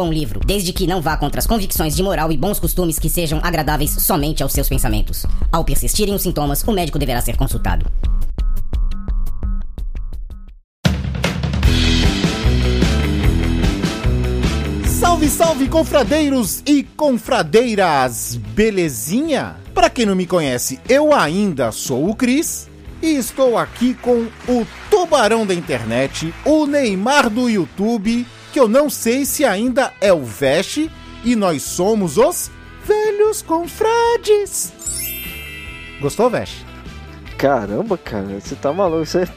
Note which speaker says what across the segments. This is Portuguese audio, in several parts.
Speaker 1: bom livro, desde que não vá contra as convicções de moral e bons costumes que sejam agradáveis somente aos seus pensamentos. Ao persistirem os sintomas, o médico deverá ser consultado.
Speaker 2: Salve, salve, confradeiros e confradeiras! Belezinha? Para quem não me conhece, eu ainda sou o Cris e estou aqui com o tubarão da internet, o Neymar do YouTube, que eu não sei se ainda é o Veste, e nós somos os velhos confrades. Gostou, Veste?
Speaker 3: Caramba, cara, você tá maluco, isso é.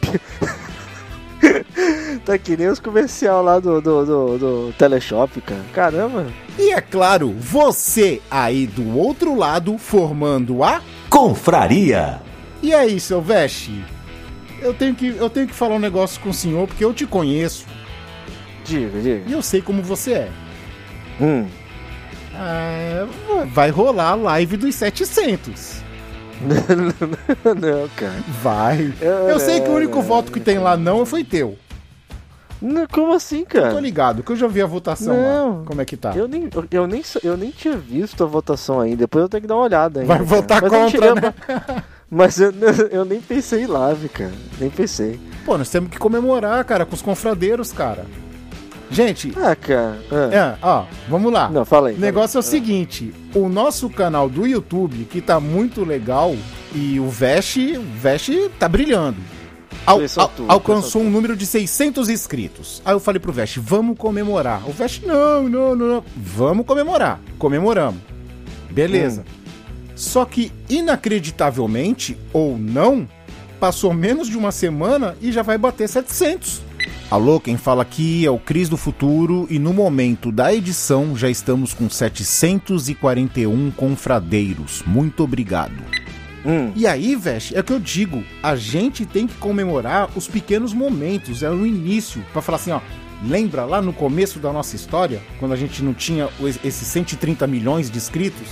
Speaker 3: tá que nem os comercial lá do, do, do, do Teleshop, cara. Caramba.
Speaker 2: E é claro, você aí do outro lado formando a
Speaker 4: Confraria.
Speaker 2: E aí, seu Veste? Eu tenho que eu tenho que falar um negócio com o senhor porque eu te conheço
Speaker 3: Diga, diga.
Speaker 2: e eu sei como você é.
Speaker 3: Hum.
Speaker 2: Ah, vai rolar a live dos 700.
Speaker 3: não, cara.
Speaker 2: Vai. Eu sei que o único voto que tem lá não foi teu.
Speaker 3: Não, como assim,
Speaker 2: Tô
Speaker 3: cara?
Speaker 2: ligado, que eu já vi a votação
Speaker 3: Não.
Speaker 2: lá. Como é que tá?
Speaker 3: Eu nem, eu, eu nem, eu nem tinha visto a votação ainda. Depois eu tenho que dar uma olhada ainda.
Speaker 2: Vai
Speaker 3: cara.
Speaker 2: votar
Speaker 3: Mas eu
Speaker 2: contra, né?
Speaker 3: a- Mas eu, eu nem pensei em live, cara. Nem pensei.
Speaker 2: Pô, nós temos que comemorar, cara, com os confradeiros, cara. Gente,
Speaker 3: Ah, cara. ah.
Speaker 2: é, ó, vamos lá.
Speaker 3: Não, fala aí.
Speaker 2: O negócio é o seguinte, o nosso canal do YouTube, que tá muito legal, e o Veste, o Veste tá brilhando. Al- al-
Speaker 3: tudo,
Speaker 2: alcançou um número de 600 inscritos. Aí eu falei pro Veste, vamos comemorar. O Veste, não, não, não, não. Vamos comemorar. Comemoramos. Beleza.
Speaker 3: Hum.
Speaker 2: Só que, inacreditavelmente, ou não, passou menos de uma semana e já vai bater 700. Alô, quem fala aqui é o Cris do Futuro e no momento da edição já estamos com 741 confradeiros. Muito obrigado.
Speaker 3: Hum.
Speaker 2: E aí, Veste, é o que eu digo, a gente tem que comemorar os pequenos momentos, é o início, pra falar assim, ó, lembra lá no começo da nossa história, quando a gente não tinha esses 130 milhões de inscritos?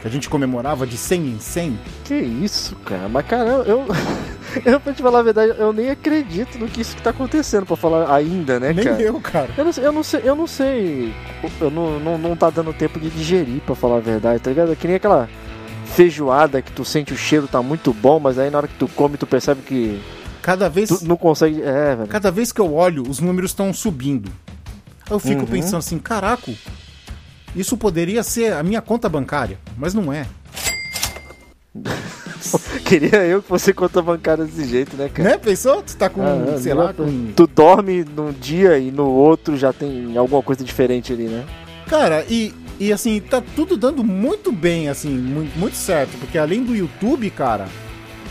Speaker 2: Que a gente comemorava de 100 em 100?
Speaker 3: Que isso, cara? Mas, cara, eu, eu, pra te falar a verdade, eu nem acredito no que isso que tá acontecendo, pra falar ainda, né,
Speaker 2: Nem
Speaker 3: cara?
Speaker 2: eu, cara.
Speaker 3: Eu não, sei- eu não sei, eu não sei. Eu não, não, não tá dando tempo de digerir, pra falar a verdade, tá ligado? É que nem aquela feijoada que tu sente o cheiro tá muito bom, mas aí na hora que tu come, tu percebe que
Speaker 2: Cada vez,
Speaker 3: tu não consegue. É, velho.
Speaker 2: cada vez que eu olho, os números estão subindo. Eu fico
Speaker 3: Uhum.
Speaker 2: pensando assim, caraca, isso poderia ser a minha conta bancária, mas não é.
Speaker 3: Queria eu que fosse conta bancária desse jeito, né, cara?
Speaker 2: Né? Pensou? Tu tá com,
Speaker 3: Ah,
Speaker 2: sei lá, com...
Speaker 3: Tu dorme num dia e no outro já tem alguma coisa diferente ali, né?
Speaker 2: Cara, e, e assim, tá tudo dando muito bem, assim, muito, muito certo. Porque além do YouTube, cara,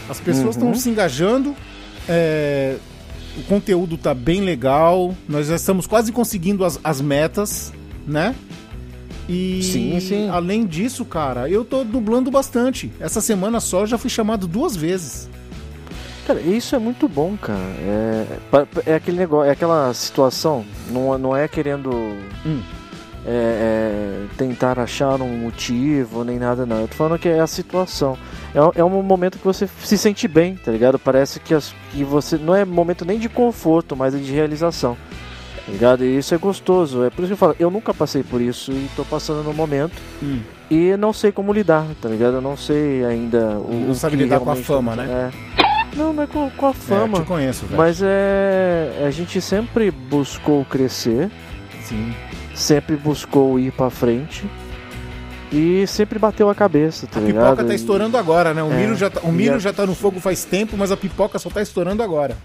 Speaker 2: as pessoas estão
Speaker 3: Uhum.
Speaker 2: se engajando. é, o conteúdo tá bem legal. Nós já estamos quase conseguindo as, as metas, né? E
Speaker 3: Sim, sim.
Speaker 2: além disso, cara, eu tô dublando bastante. Essa semana só eu já fui chamado duas vezes.
Speaker 3: Cara, isso é muito bom, cara. É, é aquele negócio, é aquela situação, não, não é querendo
Speaker 2: Hum.
Speaker 3: é, é, tentar achar um motivo nem nada, não. Eu tô falando que é a situação. É, um- é um momento que você se sente bem, tá ligado? Parece que, as- que você. Não é momento nem de conforto, mas é de realização. Ligado? E isso é gostoso. É por isso que eu falo, eu nunca passei por isso e tô passando no momento.
Speaker 2: Hum.
Speaker 3: E não sei como lidar, tá ligado? Eu não sei ainda o.
Speaker 2: Não
Speaker 3: o
Speaker 2: sabe
Speaker 3: que
Speaker 2: lidar com a fama, né?
Speaker 3: É. Não, não é com, com a
Speaker 2: É,
Speaker 3: fama.
Speaker 2: eu te conheço, velho.
Speaker 3: Mas é. A gente sempre buscou crescer,
Speaker 2: Sim.
Speaker 3: sempre buscou ir pra frente e sempre bateu a cabeça, tá
Speaker 2: A
Speaker 3: ligado?
Speaker 2: pipoca tá estourando agora, né? O,
Speaker 3: É.
Speaker 2: milho, já tá, o milho
Speaker 3: a-
Speaker 2: já tá no fogo faz tempo, mas a pipoca só tá estourando agora.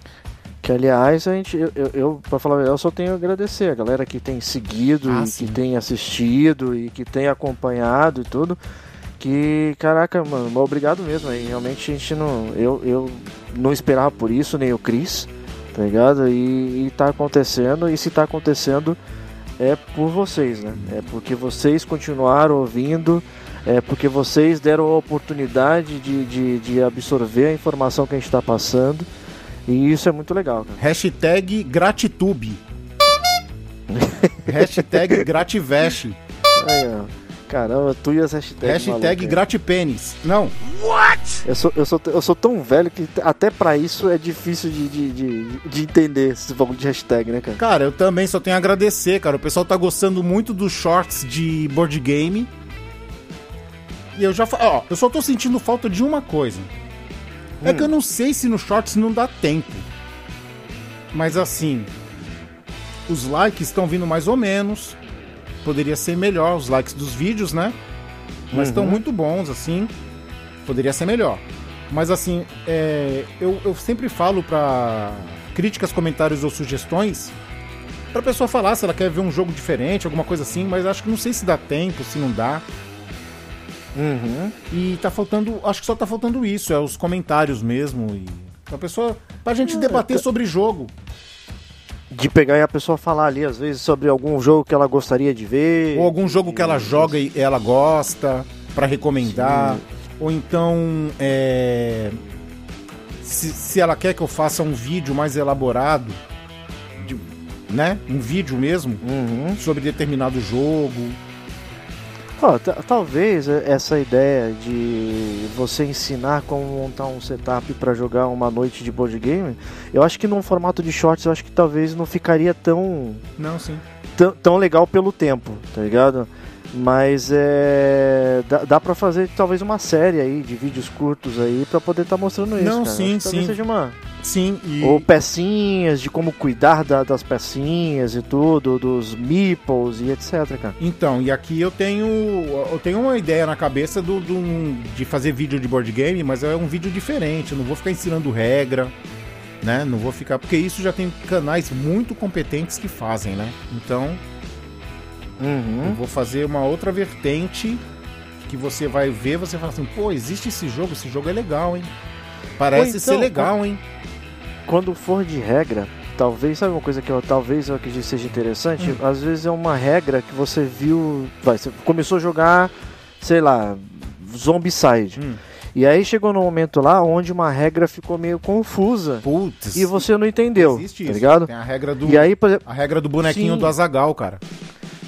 Speaker 3: Que aliás, a gente, eu, eu, eu pra falar eu só tenho a agradecer a galera que tem seguido
Speaker 2: Ah,
Speaker 3: e
Speaker 2: sim.
Speaker 3: que tem assistido e que tem acompanhado e tudo. Que, caraca, mano, obrigado mesmo. Aí realmente a gente não. Eu, eu não esperava por isso, nem o Cris, tá ligado? E, e tá acontecendo, e se tá acontecendo é por vocês, né? É porque vocês continuaram ouvindo, é porque vocês deram a oportunidade de, de, de absorver a informação que a gente tá passando. E isso é muito legal, cara.
Speaker 2: Hashtag gratitube. Hashtag grativeste.
Speaker 3: Caramba, tu e as hashtags.
Speaker 2: Hashtag
Speaker 3: malucas.
Speaker 2: gratipênis. Não,
Speaker 3: Eu sou, eu, sou, eu sou tão velho que até pra isso é difícil de, de, de, de entender esse bagulho de hashtag, né, cara?
Speaker 2: cara, eu também só tenho a agradecer, cara. O pessoal tá gostando muito dos shorts de board game. E eu já ó, eu só tô sentindo falta de uma coisa. É que eu não sei se no shorts não dá tempo. Mas assim, os likes estão vindo mais ou menos. Poderia ser melhor os likes dos vídeos, né? Mas estão muito bons, assim. Poderia ser melhor. Mas assim, é, eu, eu sempre falo pra críticas, comentários ou sugestões pra pessoa falar se ela quer ver um jogo diferente, alguma coisa assim, mas acho que não sei se dá tempo, se não dá.
Speaker 3: Uhum.
Speaker 2: E tá faltando, acho que só tá faltando isso, é os comentários mesmo e a pessoa pra gente debater sobre jogo.
Speaker 3: De pegar e a pessoa falar ali, às vezes, sobre algum jogo que ela gostaria de ver.
Speaker 2: Ou algum jogo que ela joga e ela gosta pra recomendar. Ou então, é, se, se ela quer que eu faça um vídeo mais elaborado, de- né? Um vídeo mesmo
Speaker 3: Uhum.
Speaker 2: sobre determinado jogo.
Speaker 3: Ta- talvez essa ideia de você ensinar como montar um setup pra jogar uma noite de board game, eu acho que num formato de shorts, eu acho que talvez não ficaria tão
Speaker 2: Não, sim.
Speaker 3: tão, tão legal pelo tempo, tá ligado? Mas é. Dá, dá pra fazer talvez uma série aí de vídeos curtos aí pra poder estar mostrando isso.
Speaker 2: Não,
Speaker 3: cara.
Speaker 2: sim,
Speaker 3: que talvez
Speaker 2: sim.
Speaker 3: Seja uma...
Speaker 2: Sim, e
Speaker 3: Ou pecinhas de como cuidar da- das pecinhas e tudo, dos meeples e etc, cara.
Speaker 2: Então, e aqui eu tenho eu tenho uma ideia na cabeça do, do- de fazer vídeo de board game, mas é um vídeo diferente, eu não vou ficar ensinando regra, né? Não vou ficar, porque isso já tem canais muito competentes que fazem, né? Então, eu
Speaker 3: Uhum.
Speaker 2: vou fazer uma outra vertente que você vai ver, você fala assim, pô, existe esse jogo, esse jogo é legal, hein? Parece
Speaker 3: Ou então,
Speaker 2: ser legal, hein?
Speaker 3: Quando for de regra, talvez, sabe uma coisa que eu talvez eu acredite seja interessante?
Speaker 2: Hum.
Speaker 3: Às vezes é uma regra que você viu. Vai, você começou a jogar, sei lá, Zombicide.
Speaker 2: Hum.
Speaker 3: E aí chegou no momento lá onde uma regra ficou meio confusa
Speaker 2: Putz.
Speaker 3: e você não entendeu,
Speaker 2: existe
Speaker 3: tá
Speaker 2: isso.
Speaker 3: ligado?
Speaker 2: Tem a regra do
Speaker 3: E aí, exemplo,
Speaker 2: a regra do bonequinho
Speaker 3: Sim.
Speaker 2: do Azagal, cara.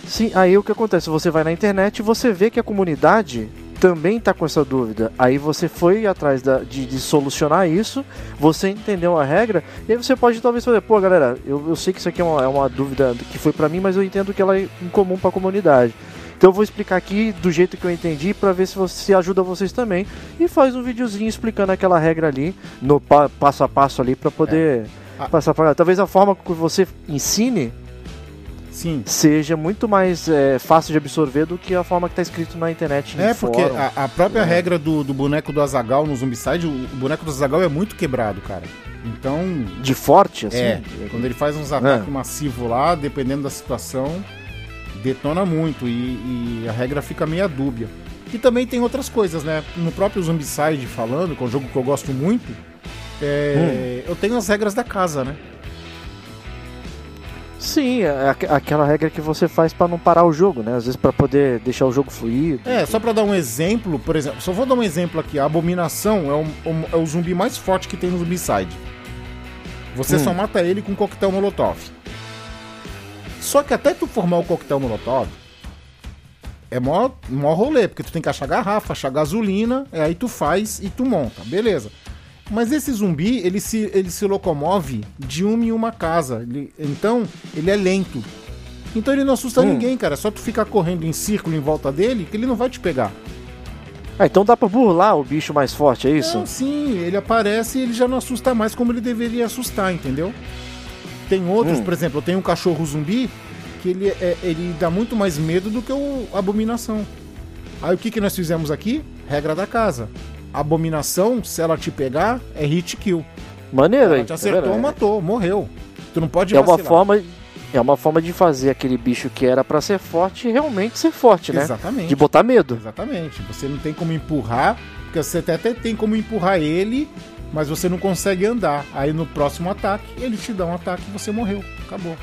Speaker 3: sim, aí o que acontece? Você vai na internet e você vê que a comunidade também tá com essa dúvida. Aí você foi atrás da- de, de solucionar isso, você entendeu a regra, e aí você pode talvez fazer, pô, galera, eu, eu sei que isso aqui é uma, é uma dúvida que foi pra mim, mas eu entendo que ela é incomum pra comunidade. Então eu vou explicar aqui do jeito que eu entendi pra ver se você se ajuda vocês também e faz um videozinho explicando aquela regra ali no pa- passo a passo ali pra poder
Speaker 2: Ah.
Speaker 3: passar pra Talvez a forma que você ensine
Speaker 2: Sim.
Speaker 3: seja muito mais é, fácil de absorver do que a forma que tá escrito na internet.
Speaker 2: É, porque
Speaker 3: fórum.
Speaker 2: a, a própria
Speaker 3: É.
Speaker 2: regra do, do boneco do Azagal no Zombicide, o, o boneco do Azagal é muito quebrado, cara. Então,
Speaker 3: de forte, assim.
Speaker 2: é, quando ele faz uns ataques massivos lá, dependendo da situação, detona muito e, e a regra fica meio dúbia. E também tem outras coisas, né? No próprio Zombicide falando, que é um jogo que eu gosto muito, é, eu tenho as regras da casa, né?
Speaker 3: Sim, é aqu- aquela regra que você faz pra não parar o jogo, né? Às vezes pra poder deixar o jogo fluido.
Speaker 2: É, só pra dar um exemplo, por exemplo, só vou dar um exemplo aqui. A Abominação é, o- é o zumbi mais forte que tem no Zombicide. Você
Speaker 3: Hum.
Speaker 2: só mata ele com coquetel molotov. Só que até tu formar o coquetel molotov, é mó, mó rolê, porque tu tem que achar garrafa, achar gasolina, é aí tu faz e tu monta, beleza. Mas esse zumbi, ele se, ele se locomove de uma em uma casa. Ele- então, ele é lento. Então ele não assusta
Speaker 3: Hum.
Speaker 2: ninguém, cara. Só tu ficar correndo em círculo em volta dele que ele não vai te pegar.
Speaker 3: Ah, então dá pra burlar o bicho mais forte, é isso?
Speaker 2: Não, sim, ele aparece e ele já não assusta mais como ele deveria assustar, entendeu? Tem outros,
Speaker 3: Hum.
Speaker 2: por exemplo, eu tenho um cachorro zumbi que ele, é, ele dá muito mais medo do que o Abominação. Aí o que, que nós fizemos aqui? Regra da casa. Abominação, se ela te pegar, é hit kill.
Speaker 3: Maneiro aí.
Speaker 2: te
Speaker 3: tá
Speaker 2: acertou,
Speaker 3: vendo?
Speaker 2: matou, morreu. Tu não pode
Speaker 3: É uma forma. É uma forma de fazer aquele bicho que era pra ser forte realmente ser forte, né?
Speaker 2: Exatamente.
Speaker 3: De botar medo.
Speaker 2: Exatamente. Você não tem como empurrar, porque você até tem como empurrar ele, mas você não consegue andar. Aí no próximo ataque, ele te dá um ataque e você morreu. Acabou.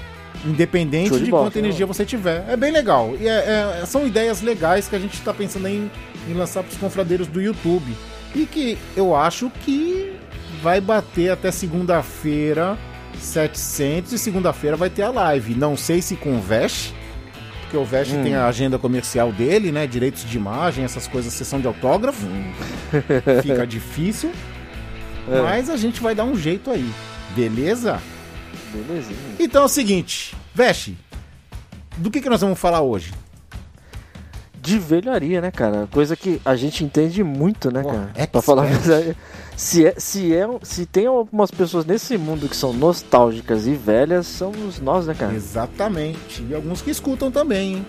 Speaker 2: Independente
Speaker 3: Show
Speaker 2: de,
Speaker 3: de bola,
Speaker 2: quanta energia você tiver. É bem legal. E é- é- são ideias legais que a gente tá pensando em, em lançar pros confradeiros do YouTube. E que eu acho que vai bater até segunda-feira 700 e segunda-feira vai ter a live. Não sei se com o Vesh, porque o Vesh
Speaker 3: Hum.
Speaker 2: tem a agenda comercial dele, né? Direitos de imagem, essas coisas, sessão de autógrafo. Fica difícil.
Speaker 3: É.
Speaker 2: Mas a gente vai dar um jeito aí. Beleza?
Speaker 3: Belezinha.
Speaker 2: Então é o seguinte, Vesh, do que, que nós vamos falar hoje?
Speaker 3: De velharia, né, cara? Coisa que a gente entende muito, né,
Speaker 2: Pô,
Speaker 3: cara?
Speaker 2: expert.
Speaker 3: Pra falar a verdade. Se, é, se, é, se tem algumas pessoas nesse mundo que são nostálgicas e velhas, somos nós, né, cara?
Speaker 2: Exatamente. E alguns que escutam também, hein?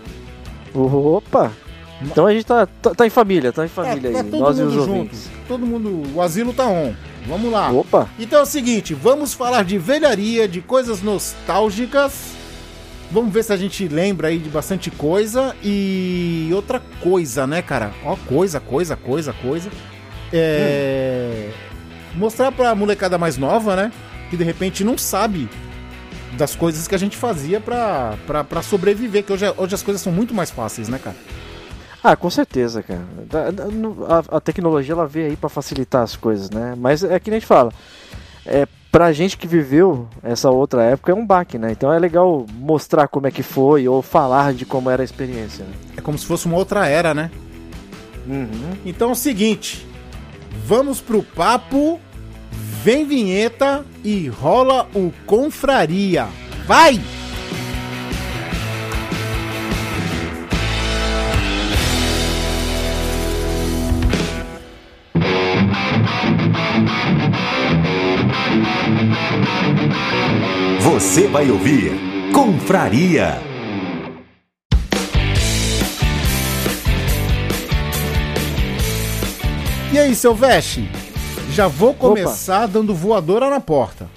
Speaker 3: Opa! Então a gente tá, tá, tá em família, tá em família
Speaker 2: tá
Speaker 3: aí.
Speaker 2: todo
Speaker 3: Nós e
Speaker 2: mundo
Speaker 3: os
Speaker 2: junto.
Speaker 3: ouvintes.
Speaker 2: Todo mundo, o asilo tá on. Vamos lá.
Speaker 3: Opa!
Speaker 2: Então é o seguinte, vamos falar de velharia, de coisas nostálgicas. Vamos ver se a gente lembra aí de bastante coisa. E outra coisa, né, cara? Ó, coisa, coisa, coisa, coisa. É. Mostrar pra molecada mais nova, né? Que de repente não sabe das coisas que a gente fazia pra, pra, pra sobreviver. Que hoje, hoje as coisas são muito mais fáceis, né, cara?
Speaker 3: Ah, com certeza, cara. A, a tecnologia ela veio aí pra facilitar as coisas, né? Mas é que nem a gente fala. É, pra gente que viveu essa outra época é um baque, né? Então é legal mostrar como é que foi ou falar de como era a experiência. Né?
Speaker 2: É como se fosse uma outra era, né?
Speaker 3: Uhum.
Speaker 2: Então é o seguinte, vamos pro papo, vem vinheta e rola o confraria. Vai!
Speaker 4: Você vai ouvir Confraria.
Speaker 2: E aí, seu Veste? Já vou começar dando voadora na porta.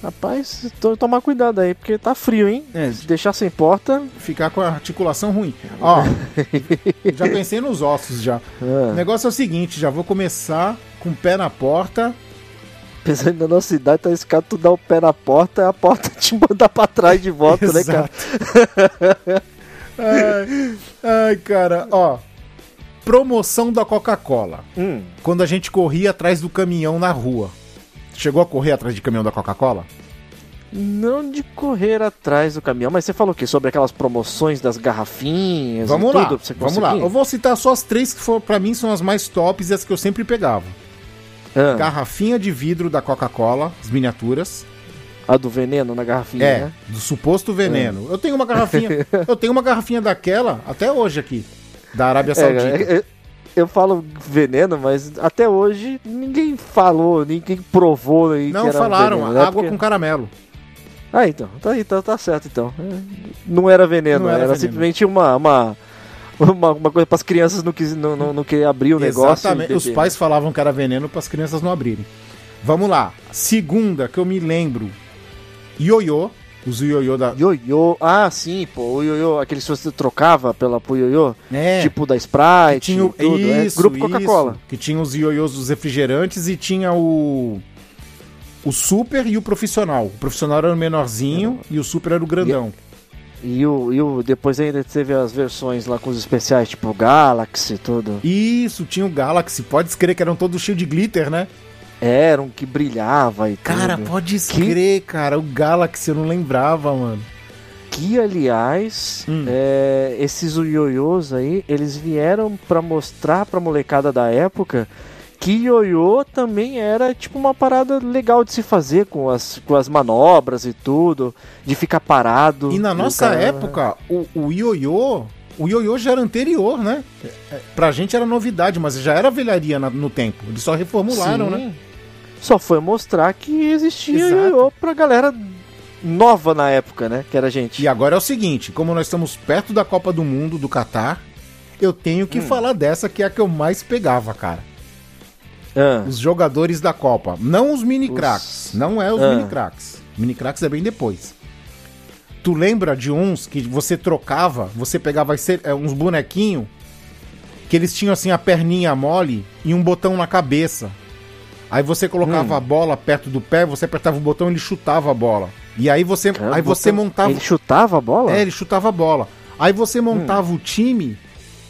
Speaker 3: Rapaz, to- tomar cuidado aí, porque tá frio, hein?
Speaker 2: É.
Speaker 3: Se deixar sem porta.
Speaker 2: Ficar com a articulação ruim. Ó, já pensei nos ossos já. O
Speaker 3: Ah,
Speaker 2: negócio é o seguinte, já vou começar com o pé na porta.
Speaker 3: Apesar da nossa idade, tá escado tu dar o pé na porta, a porta te mandar pra trás de volta, né, cara?
Speaker 2: Ai, ai, cara, ó. Promoção da Coca-Cola.
Speaker 3: Hum,
Speaker 2: quando a gente corria atrás do caminhão na rua. Chegou a correr atrás de caminhão da Coca-Cola?
Speaker 3: não de correr atrás do caminhão, mas você falou o quê? Sobre aquelas promoções das garrafinhas
Speaker 2: Vamos lá, vamos lá. Eu vou citar só as três que pra mim são as mais tops e as que eu sempre pegava.
Speaker 3: Ah,
Speaker 2: Garrafinha de vidro da Coca-Cola, as miniaturas.
Speaker 3: a do veneno na garrafinha,
Speaker 2: É,
Speaker 3: né?
Speaker 2: do suposto veneno. Eu tenho uma garrafinha, eu tenho uma garrafinha daquela até hoje aqui, da Arábia
Speaker 3: É,
Speaker 2: Saudita.
Speaker 3: é, é, eu falo veneno, mas até hoje ninguém falou, ninguém provou aí
Speaker 2: Não
Speaker 3: que era
Speaker 2: falaram,
Speaker 3: veneno, né?
Speaker 2: água
Speaker 3: Porque-
Speaker 2: com caramelo.
Speaker 3: Ah, então, tá aí, tá, tá certo então. É, Não era veneno,
Speaker 2: Não era
Speaker 3: era,
Speaker 2: veneno.
Speaker 3: simplesmente uma, uma, uma, uma coisa para as crianças não, quis, não, não, não querer abrir o negócio.
Speaker 2: Exatamente. Os pais falavam que era veneno para as crianças não abrirem. Vamos lá. Segunda que eu me lembro. Ioiô. Os ioiô da.
Speaker 3: Ioiô, ah sim, pô, o ioiô, aquele que você trocava pela, pro ioiô,
Speaker 2: É.
Speaker 3: tipo da Sprite,
Speaker 2: que tinha o,
Speaker 3: tudo, é,
Speaker 2: isso,
Speaker 3: grupo Coca-Cola.
Speaker 2: Que tinha os ioiôs dos refrigerantes e tinha o. O super e o profissional. O profissional era o menorzinho e o super era o grandão.
Speaker 3: E o, e o depois ainda teve as versões lá com os especiais, tipo Galaxy e tudo.
Speaker 2: Isso, tinha o Galaxy. Pode escrever que eram todos cheios de glitter, né?
Speaker 3: Era um que brilhava e
Speaker 2: Cara,
Speaker 3: tudo.
Speaker 2: pode escrever, cara. O Galaxy eu não lembrava, mano.
Speaker 3: Que, aliás,
Speaker 2: Hum.
Speaker 3: é, esses ioiôs aí, eles vieram pra mostrar pra molecada da época que ioiô também era tipo uma parada legal de se fazer com as, com as manobras e tudo, de ficar parado.
Speaker 2: E na nossa
Speaker 3: cara-
Speaker 2: época, o, o ioiô. O ioiô já era anterior, né? É, Pra gente era novidade, mas já era velharia na- no tempo. Eles só reformularam,
Speaker 3: Sim.
Speaker 2: né?
Speaker 3: Só foi mostrar que existia
Speaker 2: Exato.
Speaker 3: ioiô pra galera nova na época, né? Que era a gente.
Speaker 2: E agora é o seguinte, como nós estamos perto da Copa do Mundo do Catar, eu tenho
Speaker 3: Hum.
Speaker 2: que falar dessa que é a que eu mais pegava, cara.
Speaker 3: Ah,
Speaker 2: Os jogadores da Copa. Não os mini cracks.
Speaker 3: Os-
Speaker 2: Não é os
Speaker 3: Ah.
Speaker 2: mini cracks. Mini cracks é bem depois. Tu lembra de uns que você trocava, você pegava é, uns bonequinhos que eles tinham assim a perninha mole e um botão na cabeça. Aí você colocava
Speaker 3: Hum.
Speaker 2: a bola perto do pé, você apertava o botão e ele chutava a bola. E aí você, aí você montava.
Speaker 3: Ele chutava a bola?
Speaker 2: É, ele chutava a bola. Aí você
Speaker 3: Hum.
Speaker 2: montava o time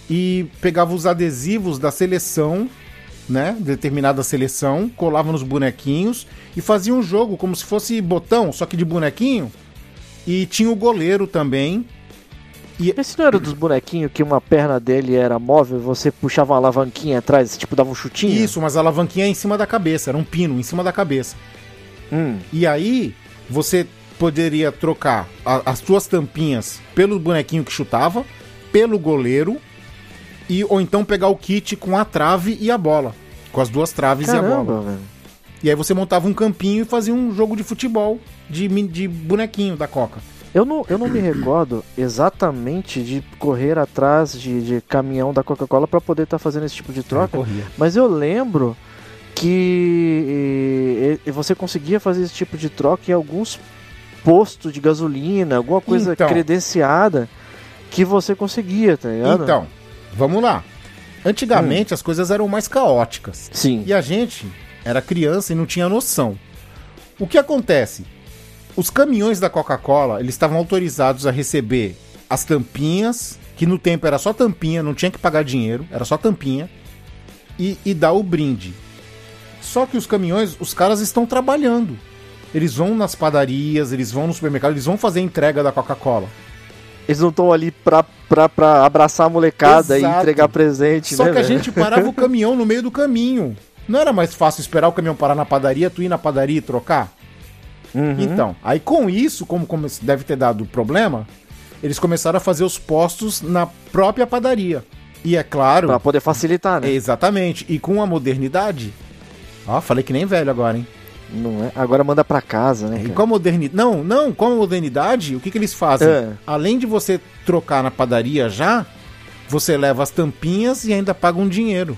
Speaker 2: e pegava os adesivos da seleção, né? Determinada seleção, colava nos bonequinhos e fazia um jogo como se fosse botão, só que de bonequinho. E tinha o goleiro também.
Speaker 3: Esse não era dos bonequinhos que uma perna dele era móvel, você puxava uma alavanquinha atrás, tipo dava um chutinho?
Speaker 2: Isso, mas a alavanquinha em cima da cabeça, era um pino em cima da cabeça.
Speaker 3: Hum.
Speaker 2: E aí você poderia trocar a- as suas tampinhas pelo bonequinho que chutava, pelo goleiro, e ou então pegar o kit com a trave e a bola. Com as duas traves e a bola.
Speaker 3: Caramba, velho.
Speaker 2: E aí você montava um campinho e fazia um jogo de futebol de, de bonequinho da Coca.
Speaker 3: Eu não, eu não me recordo exatamente de correr atrás de, de caminhão da Coca-Cola para poder estar fazendo esse tipo de troca,
Speaker 2: Corria.
Speaker 3: mas eu lembro que eh, você conseguia fazer esse tipo de troca em alguns postos de gasolina, alguma coisa
Speaker 2: Então.
Speaker 3: credenciada que você conseguia, tá ligado?
Speaker 2: Então, vamos lá. Antigamente as coisas eram mais caóticas.
Speaker 3: Sim.
Speaker 2: E a gente era criança e não tinha noção. O que acontece? Os caminhões da Coca-Cola, eles estavam autorizados a receber as tampinhas, que no tempo era só tampinha, não tinha que pagar dinheiro, era só tampinha, e, e dar o brinde. Só que os caminhões, os caras estão trabalhando. Eles vão nas padarias, eles vão no supermercado, eles vão fazer a entrega da Coca-Cola.
Speaker 3: Eles não estão ali pra, pra, pra abraçar a molecada
Speaker 2: Exato.
Speaker 3: e entregar presente,
Speaker 2: Só
Speaker 3: né?
Speaker 2: que a
Speaker 3: velho?
Speaker 2: gente parava o caminhão no meio do caminho. Não era mais fácil esperar o caminhão parar na padaria, tu ir na padaria e trocar?
Speaker 3: Uhum.
Speaker 2: Então, aí com isso, como, como deve ter dado problema, eles começaram a fazer os postos na própria padaria. E é claro,
Speaker 3: Pra poder facilitar, né?
Speaker 2: exatamente, e com a modernidade. Ó, falei que nem velho agora, hein?
Speaker 3: Não é? Agora manda pra casa, né?
Speaker 2: E com a modernidade. Não, não, com a modernidade, o que, que eles fazem?
Speaker 3: É.
Speaker 2: Além de você trocar na padaria já, você leva as tampinhas e ainda paga um dinheiro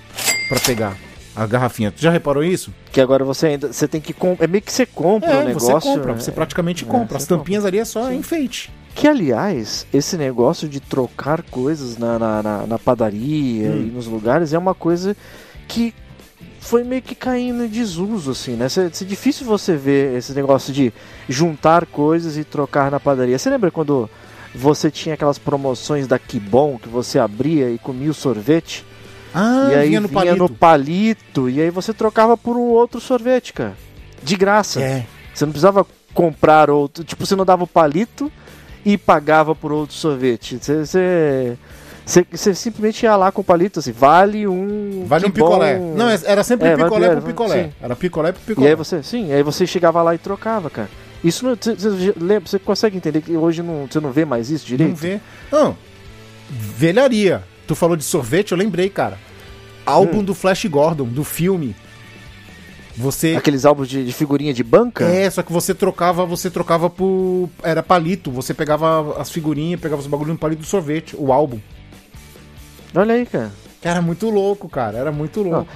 Speaker 2: pra pegar a garrafinha. Tu já reparou isso?
Speaker 3: Que agora você ainda. Você tem que. É meio que você compra o
Speaker 2: É,
Speaker 3: negócio.
Speaker 2: você compra,
Speaker 3: né?
Speaker 2: você praticamente
Speaker 3: É,
Speaker 2: compra. As tampinhas ali é só
Speaker 3: Sim.
Speaker 2: enfeite.
Speaker 3: Que aliás, esse negócio de trocar coisas na, na, na- na padaria
Speaker 2: Hum.
Speaker 3: e nos lugares é uma coisa que foi meio que caindo em desuso, assim, né? É difícil você ver esse negócio de juntar coisas e trocar na padaria. Você lembra quando você tinha aquelas promoções da Kibon que você abria e comia o sorvete?
Speaker 2: Ah,
Speaker 3: e aí
Speaker 2: vinha
Speaker 3: vinha,
Speaker 2: no palito.
Speaker 3: no palito, e aí você trocava por um outro sorvete, cara. De graça.
Speaker 2: É.
Speaker 3: Você não precisava comprar outro. Tipo, você não dava o palito e pagava por outro sorvete. Você, você, você, você simplesmente ia lá com o palito, assim, vale um.
Speaker 2: Vale um
Speaker 3: que bom.
Speaker 2: picolé. Não, era sempre
Speaker 3: É, vale
Speaker 2: picolé
Speaker 3: picolé,
Speaker 2: pro picolé.
Speaker 3: sim.
Speaker 2: Era picolé pro
Speaker 3: E
Speaker 2: picolé.
Speaker 3: aí você, sim, aí você chegava lá e trocava, cara. Isso não, você, consegue entender que hoje não, você não vê mais isso direito?
Speaker 2: Não vê. Não. Velharia. Tu falou de sorvete, eu lembrei, cara. Álbum
Speaker 3: Hum.
Speaker 2: do Flash Gordon, do filme. Você.
Speaker 3: Aqueles álbuns de, de figurinha de banca?
Speaker 2: É, só que você trocava, você trocava por. Era palito. Você pegava as figurinhas, pegava os bagulhos no palito do sorvete, o álbum.
Speaker 3: Olha aí, cara.
Speaker 2: Era muito louco, cara. Era muito louco.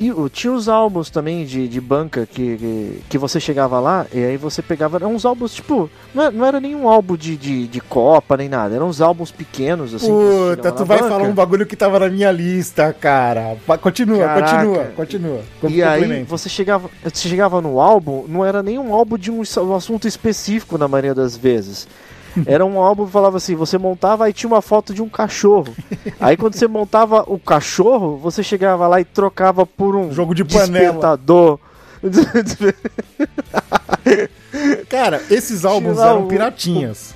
Speaker 3: E o- tinha os álbuns também de, de banca que, que, que você chegava lá e aí você pegava. Eram uns álbuns, tipo, não era, não era nenhum álbum de, de, de Copa nem nada, eram uns álbuns pequenos, assim.
Speaker 2: Puta, tu vai
Speaker 3: banca,
Speaker 2: falar um bagulho que tava na minha lista, cara. Continua,
Speaker 3: Caraca.
Speaker 2: continua, continua. Com-
Speaker 3: E aí você chegava, você chegava no álbum, não era nenhum álbum de um, um assunto específico na maioria das vezes. Era um álbum que falava assim, você montava e tinha uma foto de um cachorro. Aí quando você montava o cachorro, você chegava lá e trocava por um
Speaker 2: Jogo de panela.
Speaker 3: despertador.
Speaker 2: Cara, esses álbuns eram
Speaker 3: o-
Speaker 2: piratinhas.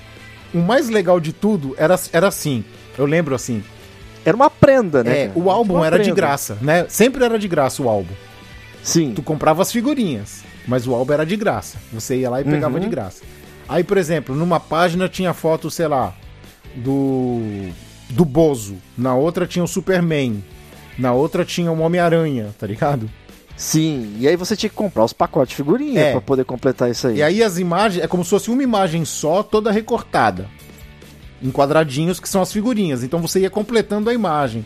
Speaker 2: O mais legal de tudo era, era assim. Eu lembro assim.
Speaker 3: Era uma prenda, né?
Speaker 2: É, o álbum era de
Speaker 3: prenda.
Speaker 2: graça, né? Sempre era de graça o álbum.
Speaker 3: Sim.
Speaker 2: Tu comprava as figurinhas, mas o álbum era de graça. Você ia lá e pegava
Speaker 3: Uhum.
Speaker 2: de graça. Aí, por exemplo, numa página tinha foto, sei lá, do do Bozo, na outra tinha o Superman, na outra tinha o Homem-Aranha, tá ligado?
Speaker 3: Sim. E aí você tinha que comprar os pacotes de figurinha
Speaker 2: É.
Speaker 3: pra poder completar isso aí.
Speaker 2: E aí as imagens, é como se fosse uma imagem só, toda recortada. Em quadradinhos que são as figurinhas. Então você ia completando a imagem.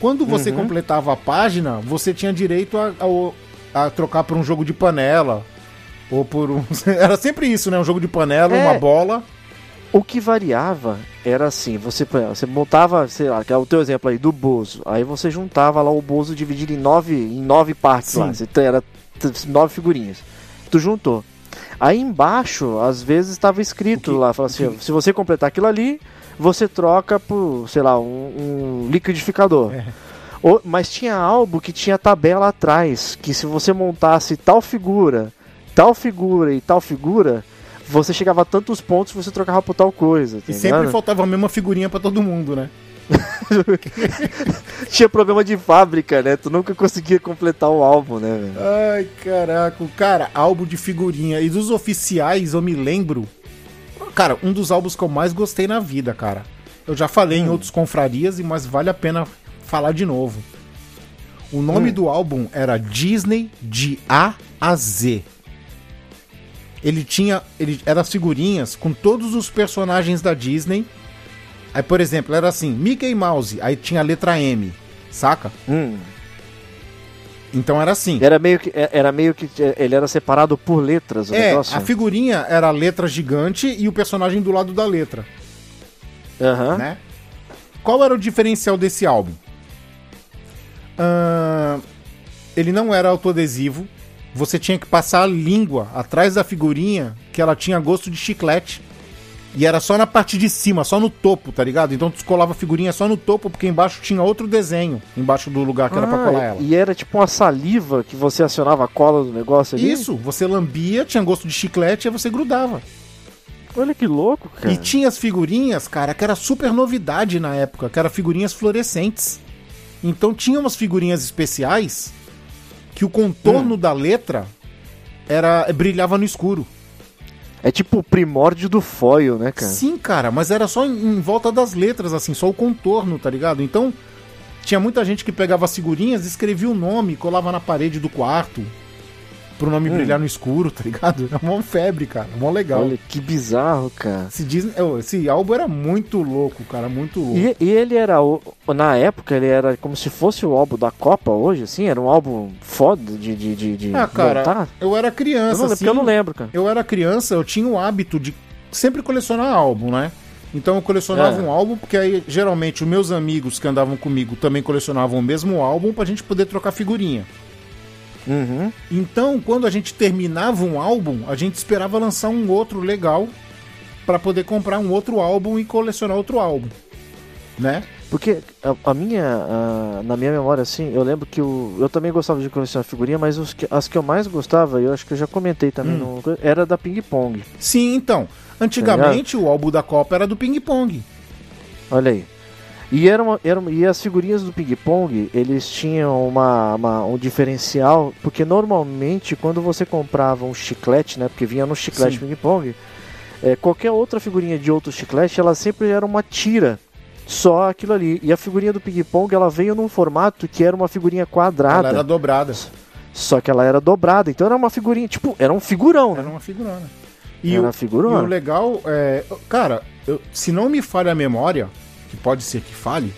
Speaker 2: Quando você
Speaker 3: Uhum.
Speaker 2: completava a página, você tinha direito a, a- a trocar por um jogo de panela. Ou por um. Era sempre isso, né? Um jogo de panela,
Speaker 3: É.
Speaker 2: uma bola.
Speaker 3: O que variava era assim, você, você montava, sei lá, que é o teu exemplo aí do Bozo. Aí você juntava lá o Bozo dividido em nove, em nove partes lá.
Speaker 2: Sim.
Speaker 3: Você tem- era nove figurinhas. Tu juntou. Aí embaixo, às vezes estava escrito
Speaker 2: que-
Speaker 3: lá, fala assim,
Speaker 2: que-
Speaker 3: se você completar aquilo ali, você troca por, sei lá, um, um liquidificador.
Speaker 2: É.
Speaker 3: Ou- mas tinha álbum que tinha tabela atrás, que se você montasse tal figura, tal figura e tal figura, você chegava a tantos pontos você trocava por tal coisa. tá
Speaker 2: E sempre
Speaker 3: ligado?
Speaker 2: faltava a mesma figurinha pra todo mundo, né?
Speaker 3: Tinha problema de fábrica, né? Tu nunca conseguia completar o álbum, né, velho?
Speaker 2: Ai, caraca. Cara, álbum de figurinha. E dos oficiais, eu me lembro. Cara, um dos álbuns que eu mais gostei na vida, cara. Eu já falei em outros confrarias, e- mas vale a pena falar de novo. O nome do álbum era Disney de A a Z. Ele tinha. Ele era as figurinhas com todos os personagens da Disney. Aí, por exemplo, era assim: Mickey Mouse, aí tinha a letra M, saca?
Speaker 3: Hum.
Speaker 2: Então era assim.
Speaker 3: Era meio que. é- Era meio que. é, Ele era separado por letras o
Speaker 2: É,
Speaker 3: negócio.
Speaker 2: a figurinha era a letra gigante e o personagem do lado da letra,
Speaker 3: Aham.
Speaker 2: né? Qual era o diferencial desse álbum? Ahn, ele não era autoadesivo. Você tinha que passar a língua atrás da figurinha que ela tinha gosto de chiclete. E era só na parte de cima, só no topo, tá ligado? Então tu colava a figurinha só no topo, porque embaixo tinha outro desenho, embaixo do lugar que era pra
Speaker 3: Ah,
Speaker 2: colar ela.
Speaker 3: E era tipo uma saliva que você acionava a cola do negócio ali?
Speaker 2: Isso, você lambia, tinha gosto de chiclete e aí você grudava.
Speaker 3: Olha que louco, cara.
Speaker 2: E tinha as figurinhas, cara, que era super novidade na época, que eram figurinhas fluorescentes. Então tinha umas figurinhas especiais que o contorno da letra era brilhava no escuro.
Speaker 3: É tipo o primórdio do foil, né, cara?
Speaker 2: Sim, cara, mas era só em, em volta das letras, assim, só o contorno, tá ligado? Então tinha muita gente que pegava as figurinhas, escrevia o nome, colava na parede do quarto pro nome
Speaker 3: Hum.
Speaker 2: brilhar no escuro, tá ligado? Era mó febre, cara, mó legal.
Speaker 3: Olha que bizarro, cara.
Speaker 2: Esse, Disney, esse álbum era muito louco, cara, muito louco.
Speaker 3: E, e ele era, na época, ele era como se fosse o álbum da Copa hoje, assim? Era um álbum foda de, de, de, de
Speaker 2: Ah, cara,
Speaker 3: montar?
Speaker 2: eu era
Speaker 3: Eu
Speaker 2: criança,
Speaker 3: não, lembro,
Speaker 2: assim.
Speaker 3: porque eu não lembro, cara.
Speaker 2: eu era criança, eu tinha o hábito de sempre colecionar álbum, né? Então eu colecionava
Speaker 3: É.
Speaker 2: um álbum, porque aí geralmente os meus amigos que andavam comigo também colecionavam o mesmo álbum pra gente poder trocar figurinha.
Speaker 3: Uhum.
Speaker 2: Então, quando a gente terminava um álbum, a gente esperava lançar um outro legal pra poder comprar um outro álbum e colecionar outro álbum, né?
Speaker 3: Porque a, a minha, a- na minha memória, assim, eu lembro que o, eu também gostava de colecionar figurinha, mas os que- as que eu mais gostava, eu acho que eu já comentei também,
Speaker 2: Hum.
Speaker 3: no, era da Ping Pong.
Speaker 2: Sim, então. Antigamente o álbum da Copa era do Ping Pong.
Speaker 3: Olha aí. E, era uma, era e as figurinhas do Ping Pong, eles tinham uma, uma- um diferencial, porque normalmente quando você comprava um chiclete, né, porque vinha no chiclete
Speaker 2: Sim.
Speaker 3: Ping Pong, é, qualquer outra figurinha de outro chiclete, ela sempre era uma tira, só aquilo ali. E a figurinha do Ping Pong, ela veio num formato que era uma figurinha quadrada,
Speaker 2: Ela era dobrada.
Speaker 3: só que ela era dobrada, então era uma figurinha, tipo, era um figurão,
Speaker 2: Era
Speaker 3: né?
Speaker 2: uma figurona. E
Speaker 3: Era
Speaker 2: o,
Speaker 3: uma figurona.
Speaker 2: E o legal é. Cara, eu- se não me falha a memória, que pode ser que fale,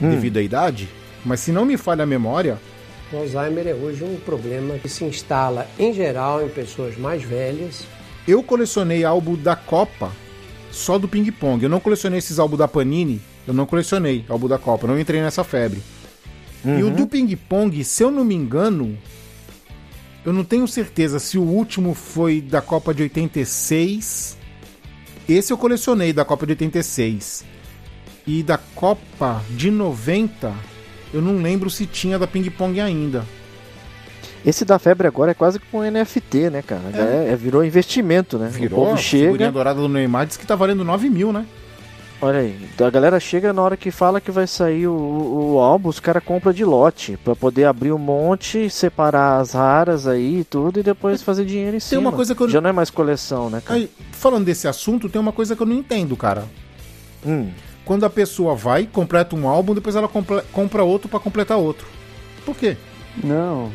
Speaker 3: Hum.
Speaker 2: devido à idade, mas se não me falha a memória,
Speaker 5: O Alzheimer é hoje um problema que se instala em geral em pessoas mais velhas.
Speaker 2: eu colecionei álbum da Copa só do Ping Pong. Eu não colecionei esses álbuns da Panini, eu não colecionei álbum da Copa, não entrei nessa febre. E o do Ping Pong, se eu não me engano, eu não tenho certeza se o último foi da Copa de 86. Esse eu colecionei da Copa de 86. E da Copa de 90, eu não lembro se tinha da Ping Pong ainda.
Speaker 3: Esse da febre agora é quase como um NFT, né, cara? Já é- é- virou investimento, né?
Speaker 2: Virou,
Speaker 3: o povo
Speaker 2: a
Speaker 3: chega,
Speaker 2: figurinha dourada do Neymar diz que tá valendo 9 mil, né?
Speaker 3: Olha aí, a galera chega na hora que fala que vai sair o, o, álbum, os caras compram de lote pra poder abrir um monte, separar as raras aí e tudo e depois fazer dinheiro em cima.
Speaker 2: uma coisa que eu-
Speaker 3: Já não é mais coleção, né, cara?
Speaker 2: Aí, falando desse assunto, tem uma coisa que eu não entendo, cara.
Speaker 3: Hum.
Speaker 2: Quando a pessoa vai, completa um álbum, depois ela comple- compra outro pra completar outro. Por quê?
Speaker 6: Não.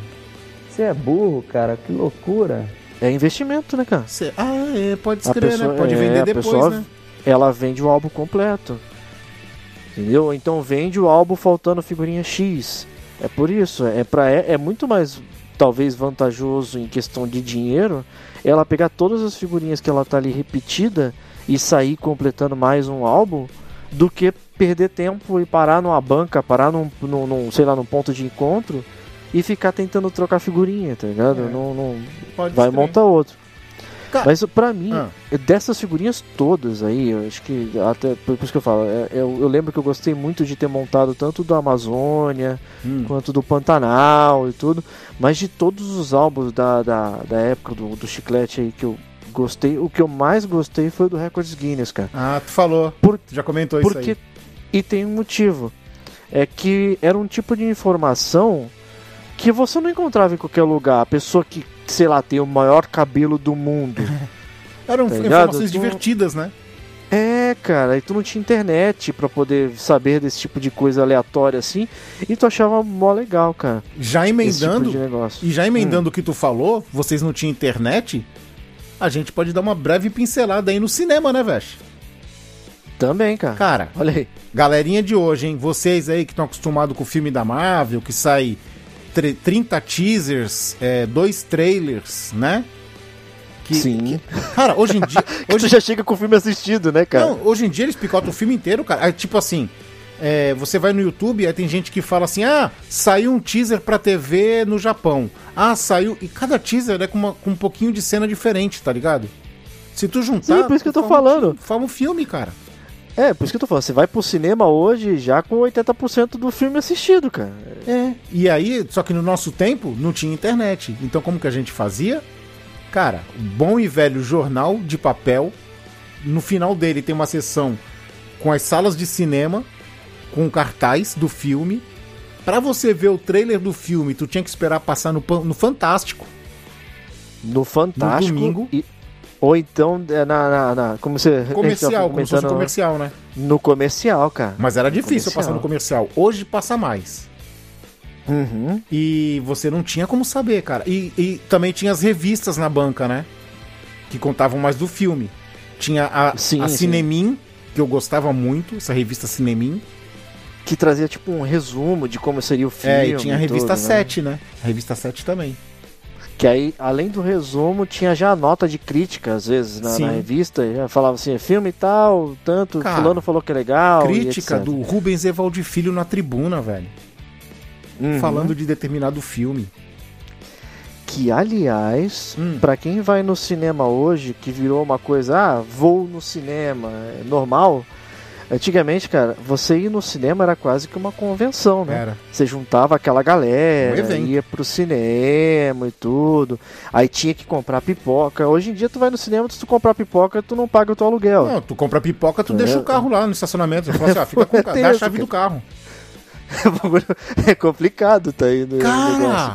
Speaker 6: Você é burro, cara. Que loucura.
Speaker 3: É investimento, né, cara?
Speaker 2: Cê- ah, é, pode escrever,
Speaker 3: pessoa-
Speaker 2: né? Pode
Speaker 3: é,
Speaker 2: vender depois,
Speaker 3: pessoa-
Speaker 2: né?
Speaker 3: Ela vende o álbum completo. Entendeu? Então vende o álbum faltando figurinha X. É por isso, é para é, é muito mais talvez vantajoso em questão de dinheiro ela pegar todas as figurinhas que ela tá ali repetida e sair completando mais um álbum do que perder tempo e parar numa banca, parar num, num, num sei lá, num ponto de encontro e ficar tentando trocar figurinha, tá ligado?
Speaker 2: É.
Speaker 3: Não, não
Speaker 2: Pode
Speaker 3: vai montar outro. Mas pra mim,
Speaker 2: Ah.
Speaker 3: dessas figurinhas todas aí, eu acho que até por isso que eu falo, é- eu, eu lembro que eu gostei muito de ter montado tanto do Amazônia
Speaker 2: Hum.
Speaker 3: quanto do Pantanal e tudo, mas de todos os álbuns da, da, da época do, do chiclete aí que eu gostei, o que eu mais gostei foi o do Records Guinness, cara.
Speaker 2: Ah, tu falou.
Speaker 3: Por-
Speaker 2: já comentou isso
Speaker 3: Porque
Speaker 2: aí.
Speaker 3: e tem um motivo, é que era um tipo de informação que você não encontrava em qualquer lugar. A pessoa que, sei lá, tem o maior cabelo do mundo.
Speaker 2: Eram
Speaker 3: tá
Speaker 2: informações
Speaker 3: Tu-
Speaker 2: divertidas, né?
Speaker 3: É, cara, e tu não tinha internet pra poder saber desse tipo de coisa aleatória assim, e tu achava mó legal, cara.
Speaker 2: Já
Speaker 3: tipo
Speaker 2: emendando,
Speaker 3: negócio.
Speaker 2: e já
Speaker 3: Hum.
Speaker 2: emendando o que tu falou, vocês não tinham internet, a gente pode dar uma breve pincelada aí no cinema, né, Vesh?
Speaker 3: Também, cara.
Speaker 2: Cara,
Speaker 3: Olha aí.
Speaker 2: galerinha de hoje, hein? Vocês aí que estão acostumados com o filme da Marvel, que sai tre- 30 teasers, é, dois trailers, né? Que-
Speaker 3: Sim.
Speaker 2: que- cara, hoje em dia.
Speaker 3: Tu
Speaker 2: Hoje,
Speaker 3: já chega com o filme assistido, né, cara?
Speaker 2: não, hoje em dia eles picotam o filme inteiro, cara. Aí, tipo assim, é, você vai no YouTube, aí tem gente que fala assim: ah, saiu um teaser pra TV no Japão. Ah, saiu. E cada teaser é com, uma- com um pouquinho de cena diferente, tá ligado? Se tu juntar.
Speaker 3: Sim, por isso que eu tô
Speaker 2: um
Speaker 3: falando.
Speaker 2: Forma um filme, cara.
Speaker 3: É, por isso que eu tô falando, você vai pro cinema hoje já com 80% do filme assistido, cara.
Speaker 2: É. E aí, só que no nosso tempo não tinha internet. Então como que a gente fazia? Cara, bom e velho jornal de papel. No final dele tem uma sessão com as salas de cinema, com cartaz do filme. Pra você ver o trailer do filme, tu tinha que esperar passar no, no Fantástico.
Speaker 3: No Fantástico.
Speaker 2: No domingo.
Speaker 3: e- ou então é, na, na, na- Como você.
Speaker 2: Comercial, como se fosse comercial, né?
Speaker 3: No comercial, cara.
Speaker 2: Mas era difícil
Speaker 3: Comercial.
Speaker 2: passar no comercial. Hoje passa mais.
Speaker 3: Uhum.
Speaker 2: E você não tinha como saber, cara. E, e também tinha as revistas na banca, né? Que contavam mais do filme. Tinha a,
Speaker 3: Sim,
Speaker 2: a
Speaker 3: sim.
Speaker 2: Cinemin, que eu gostava muito, essa revista Cinemin.
Speaker 3: Que trazia tipo um resumo de como seria o filme.
Speaker 2: É, e tinha a revista
Speaker 3: tudo, né?
Speaker 2: 7, né? A revista 7 também.
Speaker 3: Que aí, além do resumo, tinha já a nota de crítica, às vezes, na, na revista. Já falava assim, é filme e tal, tanto,
Speaker 2: Cara,
Speaker 3: fulano falou que é legal.
Speaker 2: Crítica do Rubens Evaldi Filho na tribuna, velho.
Speaker 3: Uhum.
Speaker 2: Falando de determinado filme.
Speaker 3: Que, aliás,
Speaker 2: Hum.
Speaker 3: pra quem vai no cinema hoje, que virou uma coisa, ah, vou no cinema, é normal. Antigamente, cara, você ir no cinema era quase que uma convenção, né?
Speaker 2: Era.
Speaker 3: Você juntava aquela
Speaker 2: Um
Speaker 3: galera,
Speaker 2: evento.
Speaker 3: ia pro cinema e tudo. Aí tinha que comprar pipoca. Hoje em dia tu vai no cinema, se tu comprar pipoca, tu não paga o teu aluguel.
Speaker 2: Não, tu compra pipoca, tu
Speaker 3: É.
Speaker 2: deixa o carro lá no estacionamento. Você fala assim, ah, fica com o dá a chave do carro.
Speaker 3: é complicado, tá aí no
Speaker 2: Cara,
Speaker 3: negócio.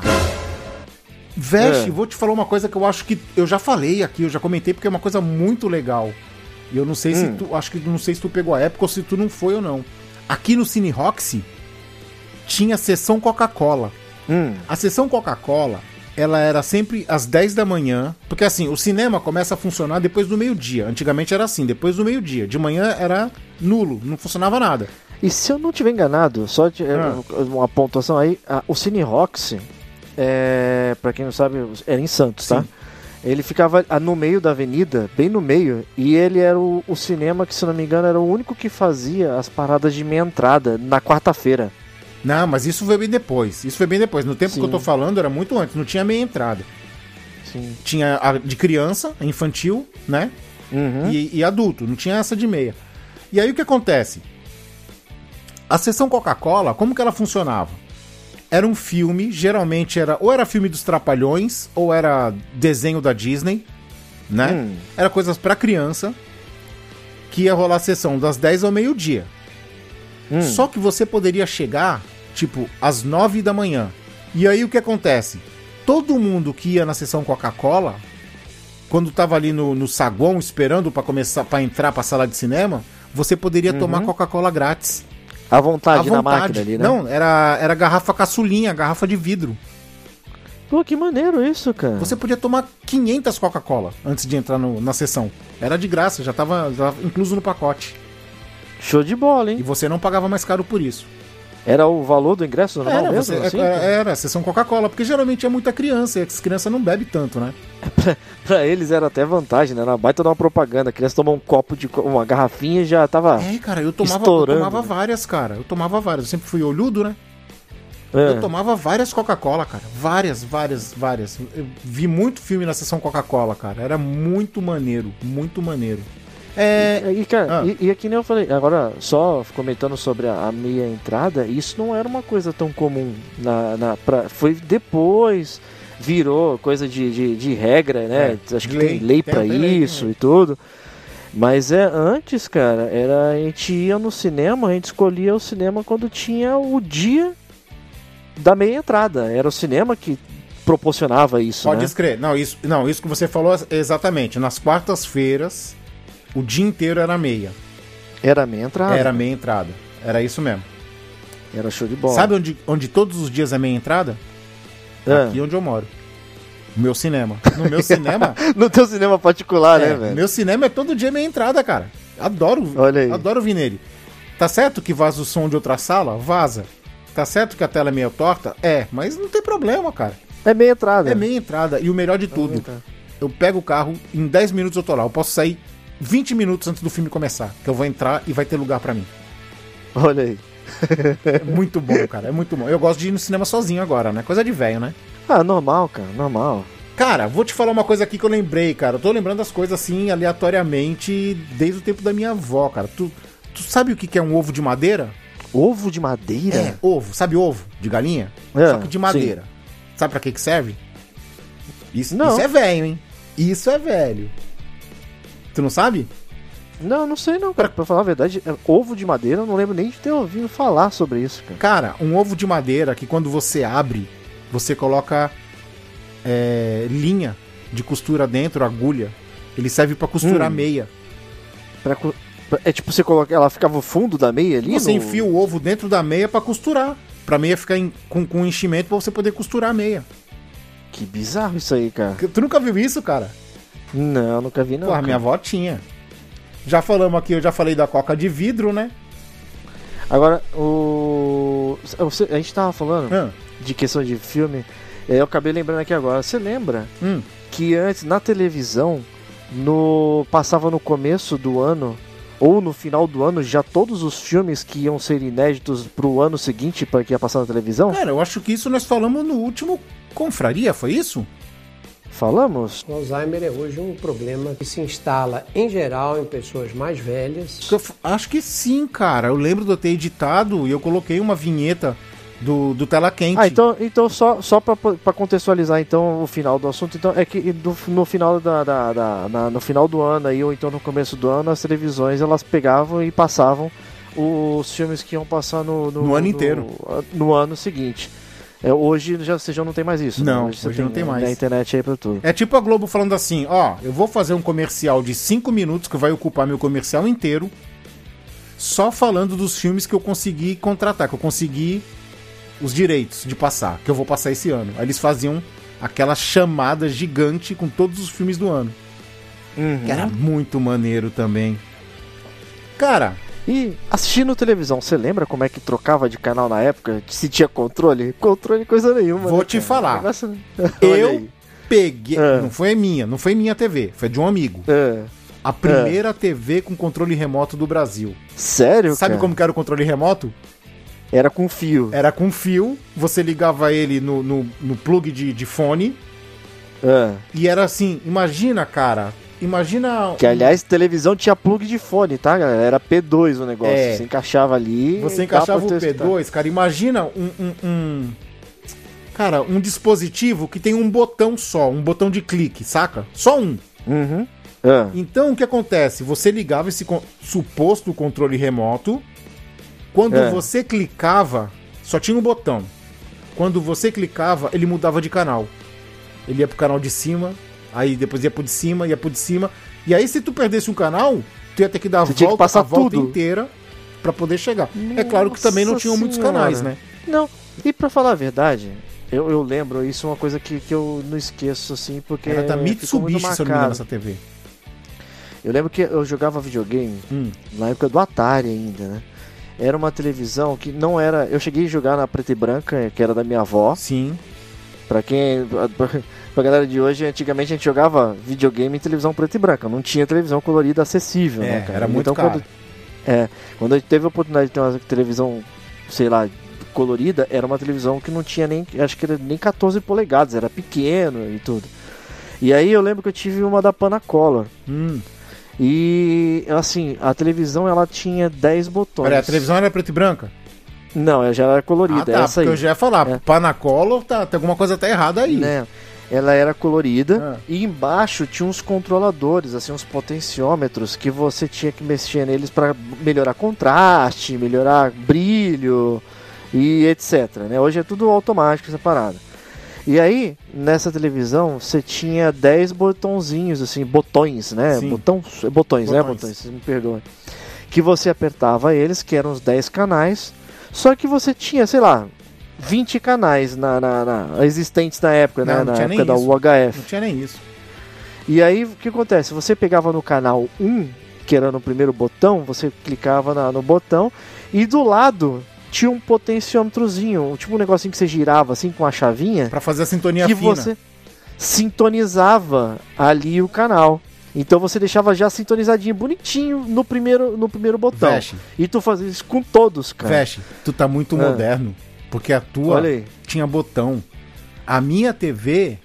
Speaker 2: Veste,
Speaker 3: É.
Speaker 2: vou te falar uma coisa que eu acho que eu já falei aqui, eu já comentei porque é uma coisa muito legal. E eu não sei se
Speaker 3: Hum.
Speaker 2: tu, acho que não sei se tu pegou a época ou se tu não foi ou não. Aqui no Cine Roxy tinha sessão Coca-Cola.
Speaker 3: Hum,
Speaker 2: A sessão Coca-Cola, ela era sempre às 10 da manhã, porque assim, o cinema começa a funcionar depois do meio-dia. Antigamente era assim, depois do meio-dia. De manhã era nulo, não funcionava nada.
Speaker 3: E se eu não tiver enganado, só de, é,
Speaker 2: Ah.
Speaker 3: uma pontuação aí, a- o Cine Roxy, é, pra quem não sabe, era em Santos, tá? Ele ficava ah, no meio da avenida, bem no meio, e ele era o, o cinema que, se não me engano, era o único que fazia as paradas de meia entrada na quarta-feira.
Speaker 2: Não, mas isso foi bem depois. Isso foi bem depois. No tempo que
Speaker 3: Sim.
Speaker 2: eu tô falando, era muito antes, não tinha meia entrada.
Speaker 3: Sim.
Speaker 2: Tinha a de criança, infantil, né?
Speaker 3: Uhum.
Speaker 2: E, e adulto, não tinha essa de meia. E aí o que acontece? A sessão Coca-Cola, como que ela funcionava? Era um filme, geralmente era ou era filme dos Trapalhões, ou era desenho da Disney, né?
Speaker 3: Hum.
Speaker 2: Era coisas pra criança, que ia rolar a sessão das 10 ao meio-dia.
Speaker 3: Hum.
Speaker 2: Só que você poderia chegar, tipo, às 9 da manhã. E aí o que acontece? Todo mundo que ia na sessão Coca-Cola, quando tava ali no, no saguão esperando pra começar para entrar pra sala de cinema, você poderia tomar Coca-Cola grátis.
Speaker 3: À vontade,
Speaker 2: à
Speaker 3: na
Speaker 2: vontade.
Speaker 3: máquina ali, né?
Speaker 2: Não, era, era garrafa caçulinha, garrafa de vidro.
Speaker 3: Pô, que maneiro isso, cara.
Speaker 2: Você podia tomar 500 Coca-Cola antes de entrar no- na sessão. Era de graça, já tava, já tava incluso no pacote.
Speaker 3: Show de bola,
Speaker 2: E
Speaker 3: hein?
Speaker 2: você não pagava mais caro por isso.
Speaker 3: Era o valor do ingresso normal
Speaker 2: Era,
Speaker 3: mesmo?
Speaker 2: você,
Speaker 3: assim?
Speaker 2: era, era sessão Coca-Cola, porque geralmente é muita criança, e as crianças não bebem tanto, né?
Speaker 3: Pra eles era até vantagem, né? Era uma baita de uma propaganda. A criança tomou um copo de uma garrafinha e já tava.
Speaker 2: É, cara, eu tomava, eu tomava
Speaker 3: né?
Speaker 2: várias, cara. Eu tomava várias. Eu sempre fui olhudo, né?
Speaker 3: É.
Speaker 2: Eu tomava várias Coca-Cola, cara. Várias, várias, várias. Eu vi muito filme na sessão Coca-Cola, cara. Era muito maneiro, muito maneiro. É.
Speaker 3: E, cara,
Speaker 2: Ah.
Speaker 3: e, e aqui nem eu falei, agora só comentando sobre a, a meia entrada, isso não era uma coisa tão comum. Na, na, pra, foi depois, virou coisa de, de, de regra, né?
Speaker 2: É,
Speaker 3: Acho que
Speaker 2: lei.
Speaker 3: tem lei
Speaker 2: lei,
Speaker 3: isso
Speaker 2: lei.
Speaker 3: e tudo. Mas é antes, cara, era a gente ia no cinema, a gente escolhia o cinema quando tinha o dia da meia entrada. Era o cinema que proporcionava isso,
Speaker 2: Pode
Speaker 3: né?
Speaker 2: escrever. Não isso, não, isso que você falou é exatamente. Nas quartas-feiras, o dia inteiro era meia.
Speaker 3: Era meia entrada.
Speaker 2: Era meia entrada. Era isso mesmo.
Speaker 3: Era show de bola.
Speaker 2: Sabe onde, onde todos os dias é meia entrada?
Speaker 3: Ah.
Speaker 2: Aqui onde eu moro. No meu cinema. No meu cinema.
Speaker 3: No teu cinema particular,
Speaker 2: é,
Speaker 3: né, velho?
Speaker 2: meu cinema é todo dia meia entrada, cara. Adoro.
Speaker 3: Olha aí.
Speaker 2: Adoro vir nele. Tá certo que vaza o som de outra sala? Vaza. Tá certo que a tela é meio torta? É, mas não tem problema, cara.
Speaker 3: É meia entrada.
Speaker 2: É meia entrada. E o melhor de tudo, eu pego o carro, em 10 minutos eu tô lá. Eu posso sair 20 minutos antes do filme começar. Que eu vou entrar e vai ter lugar pra mim.
Speaker 3: Olha aí.
Speaker 2: É muito bom, cara. É muito bom. Eu gosto de ir no cinema sozinho agora, né? Coisa de velho, né?
Speaker 3: Ah, normal, cara, normal.
Speaker 2: Cara, vou te falar uma coisa aqui que eu lembrei, cara. Eu tô lembrando das coisas assim, aleatoriamente, desde o tempo da minha avó, cara. Tu, tu sabe o que é um ovo de madeira?
Speaker 3: Ovo de madeira?
Speaker 2: É, ovo. Sabe ovo de galinha?
Speaker 3: É,
Speaker 2: Só que de madeira. Sabe pra que que serve? Isso,
Speaker 3: Não.
Speaker 2: isso é velho, hein? Isso é velho. Tu não sabe?
Speaker 3: Não, não sei não, cara. Pra falar a verdade, é ovo de madeira, eu não lembro nem de ter ouvido falar sobre isso, cara.
Speaker 2: Cara, um ovo de madeira que quando você abre, você coloca é, linha de costura dentro, agulha. Ele serve pra costurar
Speaker 3: Hum.
Speaker 2: meia.
Speaker 3: Pra É tipo, você coloca. Ela ficava o fundo da meia ali?
Speaker 2: Você
Speaker 3: no-
Speaker 2: enfia o ovo dentro da meia pra costurar. Pra meia ficar em- com, com enchimento pra você poder costurar a meia.
Speaker 3: Que bizarro isso aí, cara.
Speaker 2: Tu nunca viu isso, cara?
Speaker 3: Não, nunca vi não.
Speaker 2: Porra,
Speaker 3: cara.
Speaker 2: minha avó tinha. Já falamos aqui, eu já falei da coca de vidro, né?
Speaker 3: Agora, o. A gente tava falando
Speaker 2: Ah,
Speaker 3: de questão de filme. Eu acabei lembrando aqui agora. Você lembra
Speaker 2: hum.
Speaker 3: que antes na televisão no passava no começo do ano ou no final do ano já todos os filmes que iam ser inéditos pro ano seguinte para que ia passar na televisão?
Speaker 2: Cara, eu acho que isso nós falamos no último Confraria, foi isso?
Speaker 3: Falamos?
Speaker 5: O Alzheimer é hoje um problema que se instala em geral em pessoas mais velhas.
Speaker 2: Eu acho que sim, cara. Eu lembro de eu ter editado e eu coloquei uma vinheta do, do Tela Quente.
Speaker 3: Ah, então, então só, só para contextualizar então o final do assunto, então é que do- no final da, da- da- na- no final do ano aí ou então no começo do ano as televisões elas pegavam e passavam os filmes que iam passar no
Speaker 2: No ano inteiro.
Speaker 3: no ano seguinte. É, hoje já você já não tem mais isso. né?
Speaker 2: Não,
Speaker 3: você
Speaker 2: hoje não tem mais.
Speaker 3: Na internet aí pra tudo.
Speaker 2: É tipo a Globo falando assim, ó, eu vou fazer um comercial de 5 minutos que vai ocupar meu comercial inteiro, só falando dos filmes que eu consegui contratar, que eu consegui os direitos de passar, que eu vou passar esse ano. Aí eles faziam aquela chamada gigante com todos os filmes do ano.
Speaker 3: Uhum.
Speaker 2: Que era muito maneiro também. Cara,
Speaker 3: E assistindo televisão, você lembra como é que trocava de canal na época? Se tinha controle? Controle coisa nenhuma.
Speaker 2: Vou
Speaker 3: né,
Speaker 2: te
Speaker 3: cara?
Speaker 2: falar.
Speaker 3: Negócio-
Speaker 2: eu peguei.
Speaker 3: É.
Speaker 2: Não foi minha, não foi minha TV, foi de um amigo.
Speaker 3: É.
Speaker 2: A primeira TV com controle remoto do Brasil.
Speaker 3: Sério,
Speaker 2: Sabe
Speaker 3: cara?
Speaker 2: como que era o controle remoto?
Speaker 3: Era com fio.
Speaker 2: Era com fio, você ligava ele no, no, no plug de, de fone
Speaker 3: É.
Speaker 2: e era assim, imagina, cara, imagina...
Speaker 3: Que aliás, televisão tinha plug de fone, tá, galera? Era P2 o negócio.
Speaker 2: É.
Speaker 3: Você encaixava ali.
Speaker 2: Você encaixava o
Speaker 3: testar.
Speaker 2: P2, cara, imagina um, um, um- Cara, um dispositivo que tem um botão só, um botão de clique, saca? Só um.
Speaker 3: Uhum. É.
Speaker 2: Então o que acontece? Você ligava esse suposto controle remoto. Quando
Speaker 3: É.
Speaker 2: você clicava, só tinha um botão. Quando você clicava, ele mudava de canal. Ele ia pro canal de cima, aí depois ia pro de cima, ia pro de cima. E aí, se tu perdesse um canal, tu ia ter que dar a
Speaker 3: Você que
Speaker 2: volta,
Speaker 3: passar
Speaker 2: a volta
Speaker 3: tudo.
Speaker 2: inteira pra poder chegar. é claro que também não
Speaker 3: Nossa
Speaker 2: tinham muitos canais, né?
Speaker 3: Não, e pra falar a verdade, eu, eu lembro, isso é uma coisa que, que eu não esqueço, assim, porque.
Speaker 2: Era da Mitsubishi, se eu não me engano, essa TV.
Speaker 3: Eu lembro que eu jogava videogame
Speaker 2: Hum.
Speaker 3: na época do Atari ainda, né? Era uma televisão que não era. Eu cheguei a jogar na preta e branca, que era da minha avó.
Speaker 2: Sim.
Speaker 3: Pra quem. Pra galera de hoje, antigamente a gente jogava videogame em televisão preta e branca. Não tinha televisão colorida acessível,
Speaker 2: É,
Speaker 3: né, cara?
Speaker 2: era muito
Speaker 3: então,
Speaker 2: caro.
Speaker 3: Quando, é, quando a gente teve a oportunidade de ter uma televisão, sei lá, colorida, era uma televisão que não tinha nem. Acho que era nem 14 polegadas, era pequeno e tudo. E aí eu lembro que eu tive uma da Panacolor.
Speaker 2: Hum.
Speaker 3: E assim, a televisão ela tinha 10 botões.
Speaker 2: Peraí, a televisão era preta e branca?
Speaker 3: Não, ela já era colorida,
Speaker 2: Ah, tá,
Speaker 3: essa aí.
Speaker 2: eu já ia falar,
Speaker 3: É.
Speaker 2: Panacolo, tá, tem alguma coisa tá errada aí.
Speaker 3: Né? Ela era colorida
Speaker 2: Ah.
Speaker 3: e embaixo tinha uns controladores, assim, uns potenciômetros que você tinha que mexer neles para melhorar contraste, melhorar brilho e etc. Né? Hoje é tudo automático essa parada. E aí, nessa televisão, você tinha 10 botãozinhos, assim, botões, né?
Speaker 2: Sim.
Speaker 3: Botão, botões, né?
Speaker 2: Botões.
Speaker 3: Botões, vocês me perdoem. Que você apertava eles, que eram os 10 canais, só que você tinha, sei lá, 20 canais na, na- na- existentes na época,
Speaker 2: Não,
Speaker 3: né?
Speaker 2: não
Speaker 3: Na época da. UHF.
Speaker 2: Não tinha nem isso.
Speaker 3: E aí, o que acontece? Você pegava no canal 1, que era no primeiro botão, você clicava na- no botão, e do lado tinha um potenciômetrozinho, tipo um negocinho que você girava assim com a chavinha,
Speaker 2: Pra fazer a sintonia
Speaker 3: que
Speaker 2: fina.
Speaker 3: você sintonizava ali o canal. Então você deixava já sintonizadinho, bonitinho no primeiro, no primeiro botão.
Speaker 2: Veste,
Speaker 3: E tu fazia isso com todos, cara.
Speaker 2: veste, tu tá muito
Speaker 3: Ah.
Speaker 2: moderno. Porque a tua tinha botão. A minha TV,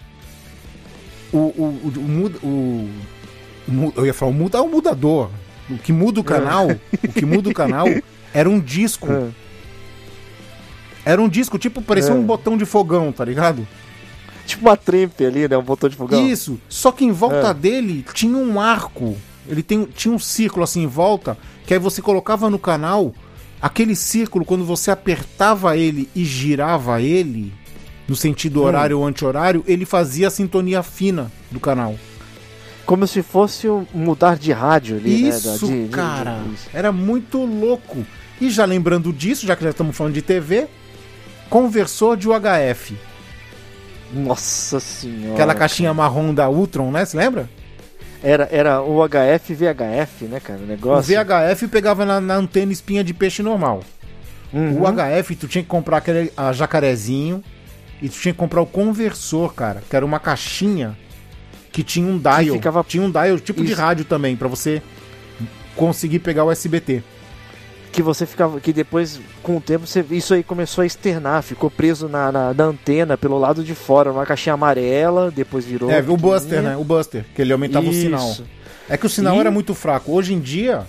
Speaker 2: o, o, o, o, eu ia falar, o muda é o mudador. O que muda o canal, o que muda o canal era um disco.
Speaker 3: Ah.
Speaker 2: Era um disco, tipo, parecia
Speaker 3: É.
Speaker 2: um botão de fogão, tá ligado?
Speaker 3: Tipo uma trempe ali, né? Um botão de fogão.
Speaker 2: Isso. Só que em volta
Speaker 3: É.
Speaker 2: dele tinha um arco. Ele tem, tinha um círculo assim em volta, que aí você colocava no canal, aquele círculo, quando você apertava ele e girava ele, no
Speaker 3: Hum.
Speaker 2: sentido horário ou anti-horário, ele fazia a sintonia fina do canal.
Speaker 3: Como se fosse um mudar de rádio ali, né?
Speaker 2: Isso,
Speaker 3: de- de-
Speaker 2: cara.
Speaker 3: de- isso.
Speaker 2: Era muito louco. E já lembrando disso, já que já estamos falando de TV, conversor de UHF.
Speaker 3: Nossa senhora.
Speaker 2: Aquela caixinha marrom da Ultron, né? Você lembra?
Speaker 3: Era, era o HF VHF, né, cara? O
Speaker 2: O
Speaker 3: negócio.
Speaker 2: VHF pegava na, na antena espinha de peixe normal.
Speaker 3: Uhum.
Speaker 2: O HF, tu tinha que comprar aquele a jacarezinho e tu tinha que comprar o conversor, cara, que era uma caixinha que tinha um dial.
Speaker 3: ficava-
Speaker 2: Tinha um dial tipo de
Speaker 3: Isso.
Speaker 2: rádio também, pra você conseguir pegar o SBT.
Speaker 3: Que você ficava. Que depois, com o tempo, você, isso aí começou a externar, ficou preso na, na, na antena pelo lado de fora, uma caixinha amarela, depois virou.
Speaker 2: É, o Buster, né? O Buster, que ele aumentava o sinal.
Speaker 3: Isso.
Speaker 2: É que o sinal
Speaker 3: E-
Speaker 2: era muito fraco. Hoje em dia,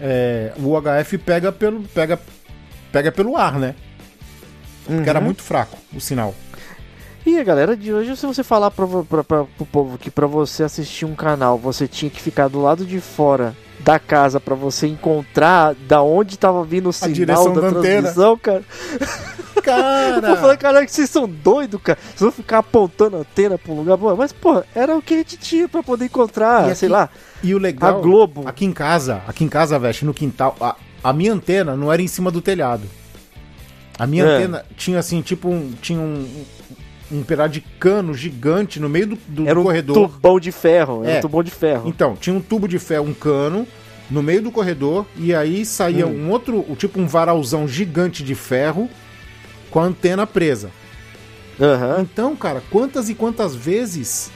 Speaker 2: é, o HF pega pelo, pega, pega pelo ar, né? Porque era
Speaker 3: Uhum.
Speaker 2: muito fraco o sinal.
Speaker 3: E a galera de hoje, se você falar pra, pra, pra, pro povo que pra você assistir um canal, você tinha que ficar do lado de fora da casa pra você encontrar da onde tava vindo o sinal da
Speaker 2: da
Speaker 3: transmissão, cara. Eu
Speaker 2: Cara!
Speaker 3: falei, caralho, que vocês são doidos, cara. Vocês vão ficar apontando a antena pra um lugar. Pô, mas, pô, era o que a gente tinha pra poder encontrar,
Speaker 2: E aqui-
Speaker 3: sei lá,
Speaker 2: E o legal.
Speaker 3: a Globo.
Speaker 2: Aqui em casa, aqui em casa, veste, no quintal, a, a minha antena não era em cima do telhado. A minha
Speaker 3: É.
Speaker 2: antena tinha assim, tipo um. Tinha um, um pedaço de cano gigante no meio do, do
Speaker 3: Era um
Speaker 2: corredor.
Speaker 3: tubão de ferro. Era
Speaker 2: É.
Speaker 3: um tubão de ferro.
Speaker 2: Então, tinha um tubo de ferro, um cano, no meio do corredor, e aí saía
Speaker 3: Hum.
Speaker 2: um outro, o tipo um varalzão gigante de ferro com a antena presa.
Speaker 3: Aham.
Speaker 2: Então, cara, quantas e quantas vezes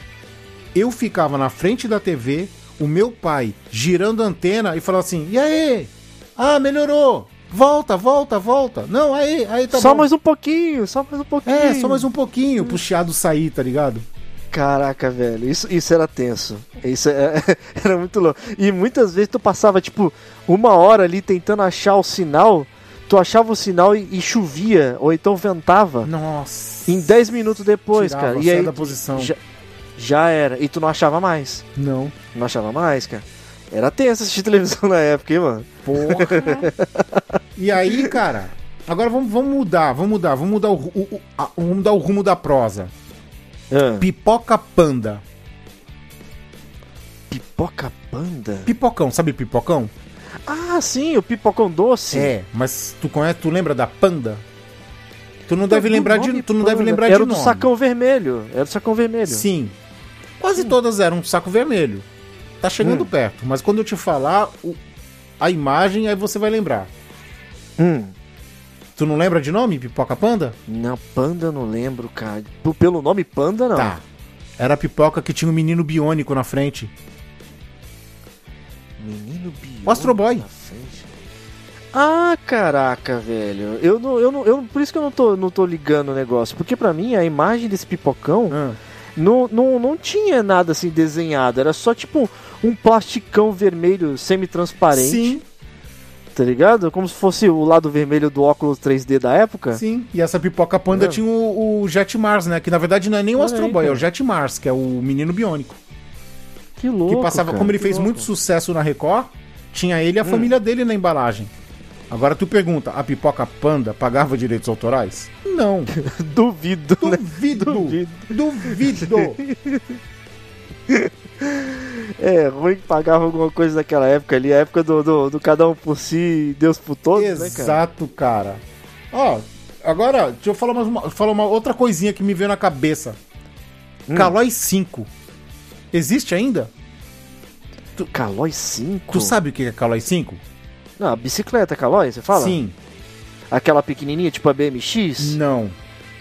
Speaker 2: eu ficava na frente da TV, o meu pai girando a antena e falava assim: e aí? Ah, melhorou! Volta, volta, volta! Não, aí, aí tá
Speaker 3: só
Speaker 2: bom.
Speaker 3: mais um pouquinho, só mais um pouquinho.
Speaker 2: É, só mais um pouquinho pro chiado sair, tá ligado?
Speaker 3: Caraca, velho, isso, isso era tenso. Isso é- era muito louco. E muitas vezes tu passava, tipo, uma hora ali tentando achar o sinal, tu achava o sinal e, e chovia, ou então ventava.
Speaker 2: Nossa.
Speaker 3: Em 10 minutos depois,
Speaker 2: Tirava,
Speaker 3: cara. E aí
Speaker 2: da posição.
Speaker 3: já, já era. E tu não achava mais.
Speaker 2: Não.
Speaker 3: Não achava mais, cara. Era tenso assistir televisão na época, hein, mano?
Speaker 2: Porra. e aí, cara, agora vamos, vamos mudar, vamos mudar, vamos mudar o, o, a- vamos mudar o rumo da prosa.
Speaker 3: Ah,
Speaker 2: Pipoca panda.
Speaker 3: pipoca panda?
Speaker 2: Pipocão, sabe pipocão?
Speaker 3: Ah, sim, o pipocão doce.
Speaker 2: É, mas tu conhece, tu lembra da panda? Tu não deve
Speaker 3: Do
Speaker 2: lembrar de, tu não deve lembrar
Speaker 3: Era
Speaker 2: de
Speaker 3: do
Speaker 2: nome.
Speaker 3: sacão vermelho. Era do sacão vermelho.
Speaker 2: Sim. Quase todas eram um saco vermelho. Tá chegando
Speaker 3: Hum.
Speaker 2: perto, mas quando eu te falar o- a imagem, aí você vai lembrar.
Speaker 3: Hum.
Speaker 2: Tu não lembra de nome, Pipoca Panda?
Speaker 3: Não, panda não lembro, cara. Pelo nome panda, não.
Speaker 2: Tá. Era a pipoca que tinha um menino biônico na frente.
Speaker 3: Menino biônico
Speaker 2: O Astro Boy.
Speaker 3: Ah, caraca, velho. Eu não, eu não, eu, por isso que eu não tô, não tô ligando o negócio. Porque pra mim a imagem desse pipocão
Speaker 2: Ah,
Speaker 3: não, não, não tinha nada assim desenhado. Era só tipo um plasticão vermelho semi-transparente.
Speaker 2: Sim,
Speaker 3: Tá ligado? Como se fosse o lado vermelho do óculos 3D da época.
Speaker 2: sim. E essa pipoca panda
Speaker 3: É.
Speaker 2: tinha o, o Jet Mars, né? Que na verdade não é nem o Astro Boy, é o. Jet Mars, que é o menino biônico.
Speaker 3: Que louco.
Speaker 2: que passava,
Speaker 3: cara,
Speaker 2: como ele
Speaker 3: que
Speaker 2: fez
Speaker 3: louco.
Speaker 2: muito sucesso na Record, tinha ele e a
Speaker 3: Hum.
Speaker 2: família dele na embalagem. Agora tu pergunta, a pipoca panda pagava direitos autorais? Não.
Speaker 3: Duvido, né?
Speaker 2: Duvido.
Speaker 3: Duvido.
Speaker 2: Duvido.
Speaker 3: É, ruim que pagava alguma coisa naquela época ali, a época do, do, do cada um por si, Deus por todos, né, cara?
Speaker 2: Exato, cara. Ó, agora, deixa eu falar, mais uma, falar uma outra coisinha que me veio na cabeça.
Speaker 3: Hum.
Speaker 2: Calói 5. Existe ainda?
Speaker 3: Calói 5?
Speaker 2: Tu sabe o que é Calói 5?
Speaker 3: Não, a bicicleta Calói, você fala?
Speaker 2: Sim.
Speaker 3: Aquela pequenininha, tipo a BMX?
Speaker 2: Não.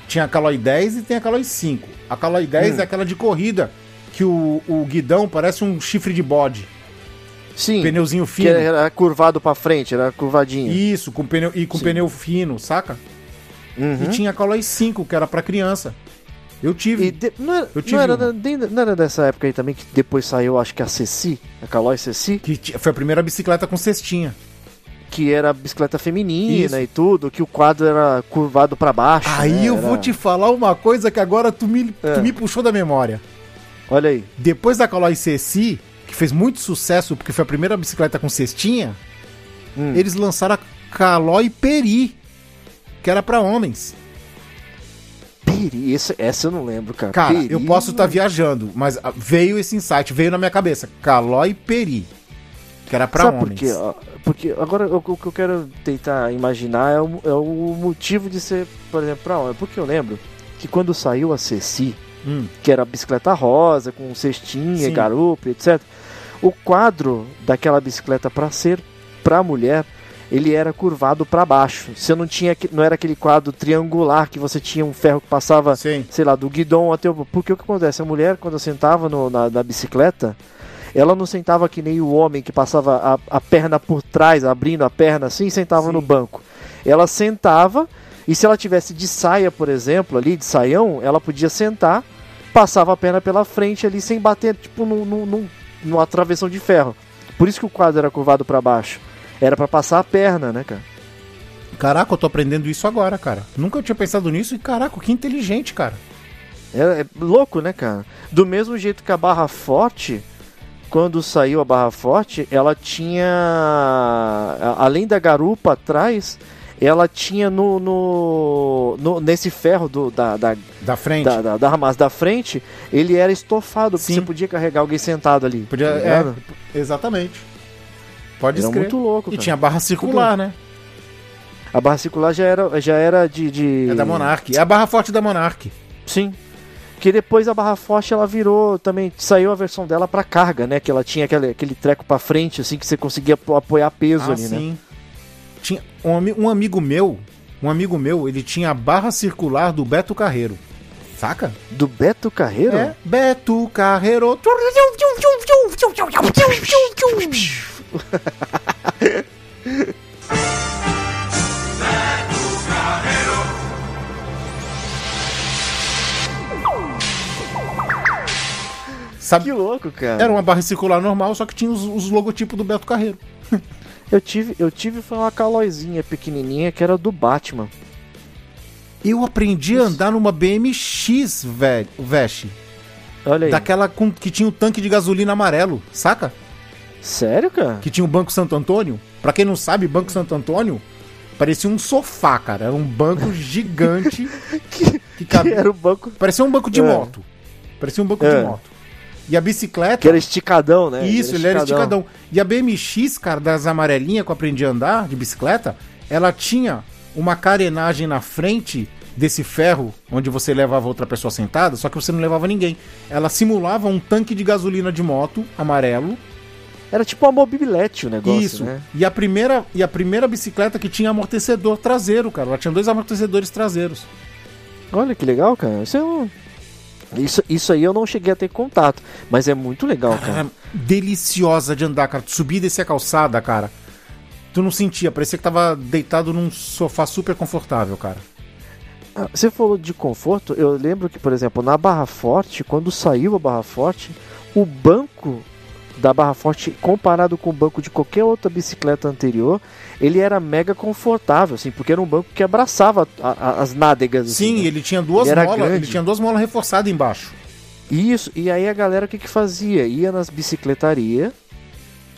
Speaker 2: Tinha a Calói 10 e tem a Calói 5. A Calói 10
Speaker 3: Hum.
Speaker 2: é aquela de corrida, que o, o guidão parece um chifre de bode.
Speaker 3: Sim,
Speaker 2: Pneuzinho
Speaker 3: que
Speaker 2: fino.
Speaker 3: era curvado pra frente, era curvadinho.
Speaker 2: Isso, com pneu, e com
Speaker 3: Sim.
Speaker 2: pneu fino, saca?
Speaker 3: Uhum.
Speaker 2: E tinha a Calói 5, que era pra criança. Eu tive.
Speaker 3: De- não, era,
Speaker 2: Eu tive
Speaker 3: não, era não era dessa época aí também que depois saiu, acho que a Ceci, a Calói Ceci,
Speaker 2: Que foi a primeira bicicleta com cestinha.
Speaker 3: Que era bicicleta feminina
Speaker 2: Isso.
Speaker 3: e tudo, que o quadro era curvado pra baixo.
Speaker 2: Aí
Speaker 3: né?
Speaker 2: eu
Speaker 3: Era-
Speaker 2: vou te falar uma coisa que agora tu me,
Speaker 3: É.
Speaker 2: tu me puxou da memória.
Speaker 3: Olha aí.
Speaker 2: Depois da Calói Ceci, que fez muito sucesso porque foi a primeira bicicleta com cestinha,
Speaker 3: Hum.
Speaker 2: eles lançaram a Calói Peri, que era pra homens.
Speaker 3: Peri, esse- essa eu não lembro, cara.
Speaker 2: Cara,
Speaker 3: Peri,
Speaker 2: eu posso estar viajando, mas veio esse insight, veio na minha cabeça. Calói Peri, que era pra
Speaker 3: Sabe
Speaker 2: homens.
Speaker 3: por quê? Porque agora o, o que eu quero tentar imaginar é o, é o motivo de ser, por exemplo, pra homem. Porque eu lembro que quando saiu a Ceci,
Speaker 2: Hum,
Speaker 3: que era a bicicleta rosa, com cestinha,
Speaker 2: Sim.
Speaker 3: garupa, etc. O quadro daquela bicicleta para ser pra mulher, ele era curvado para baixo. Você não tinha, não era aquele quadro triangular que você tinha um ferro que passava,
Speaker 2: sim.
Speaker 3: sei lá, do guidão até o. Porque o que acontece? A mulher, quando sentava no- na, na bicicleta, ela não sentava que nem o homem que passava a, a perna por trás, abrindo a perna assim, e sentava
Speaker 2: Sim.
Speaker 3: no banco. Ela sentava, e se ela tivesse de saia, por exemplo, ali, de saião, ela podia sentar, passava a perna pela frente ali sem bater, tipo, num, num, num- numa travessão de ferro. Por isso que o quadro era curvado para baixo. Era para passar a perna, né, cara?
Speaker 2: Caraca, eu tô aprendendo isso agora, cara. Nunca eu tinha pensado nisso e caraca, que inteligente, cara.
Speaker 3: É, é louco, né, cara? Do mesmo jeito que a barra forte, quando saiu a barra forte, ela tinha. a- Além da garupa atrás, ela tinha no. no, no- nesse ferro do, da, da,
Speaker 2: Da frente.
Speaker 3: da, da, da da frente, ele era estofado, porque
Speaker 2: Sim.
Speaker 3: você podia carregar alguém sentado ali.
Speaker 2: Podia,
Speaker 3: tá
Speaker 2: é, exatamente. Pode escrever.
Speaker 3: muito louco.
Speaker 2: E
Speaker 3: cara.
Speaker 2: tinha barra circular, né?
Speaker 3: A barra circular já era, já era de, de.
Speaker 2: É da Monarch. É a barra forte da Monarch.
Speaker 3: Sim. Que depois a barra forte ela virou também. Saiu a versão dela pra carga, né? Que ela tinha aquele, aquele treco pra frente, assim, que você conseguia apo- apoiar peso
Speaker 2: Ah,
Speaker 3: ali, né?
Speaker 2: sim. Tinha um, um amigo meu, um amigo meu, ele tinha a barra circular do Beto Carreiro. Saca?
Speaker 3: Do Beto Carreiro?
Speaker 2: É, Beto Carreiro. Sabe,
Speaker 3: Que louco, cara.
Speaker 2: era uma barra circular normal, só que tinha os, os logotipos do Beto Carreiro.
Speaker 3: Eu tive, eu tive foi uma calóizinha pequenininha que era do Batman.
Speaker 2: Eu aprendi a andar numa BMX, velho, Veste.
Speaker 3: Olha aí.
Speaker 2: Daquela com, que tinha o tanque de gasolina amarelo, saca?
Speaker 3: Sério, cara?
Speaker 2: Que tinha o Banco Santo Antônio. Pra quem não sabe, Banco Santo Antônio parecia um sofá, cara. Era um banco gigante que,
Speaker 3: Que
Speaker 2: cabia.
Speaker 3: era o banco.
Speaker 2: Parecia um banco de
Speaker 3: É.
Speaker 2: moto. Parecia um banco
Speaker 3: É.
Speaker 2: de moto. E a bicicleta.
Speaker 3: Que era esticadão, né?
Speaker 2: Isso, ele era esticadão. E a BMX, cara, das amarelinhas que eu aprendi a andar de bicicleta, ela tinha uma carenagem na frente desse ferro, onde você levava outra pessoa sentada, só que você não levava ninguém. Ela simulava um tanque de gasolina de moto amarelo.
Speaker 3: Era tipo uma mobilete o negócio,
Speaker 2: Isso.
Speaker 3: né?
Speaker 2: E a primeira e a primeira bicicleta que tinha amortecedor traseiro, cara. Ela tinha dois amortecedores traseiros.
Speaker 3: Olha que legal, cara. Isso é um... Isso, isso aí eu não cheguei a ter contato, mas é muito legal, cara.
Speaker 2: Cara, deliciosa de andar, cara. Tu subia e descia a calçada, cara. Tu não sentia, parecia que tava deitado num sofá super confortável, cara.
Speaker 3: Ah, Você falou de conforto, eu lembro que, por exemplo, na Barra Forte, quando saiu a Barra Forte, o banco da Barra Forte, comparado com o banco de qualquer outra bicicleta anterior, ele era mega confortável, assim, porque era um banco que abraçava a- a- as nádegas. assim,
Speaker 2: Sim,
Speaker 3: né?
Speaker 2: ele tinha duas
Speaker 3: Ele
Speaker 2: molas, ele tinha duas molas reforçadas embaixo.
Speaker 3: Isso, e aí a galera o que que fazia? Ia nas bicicletarias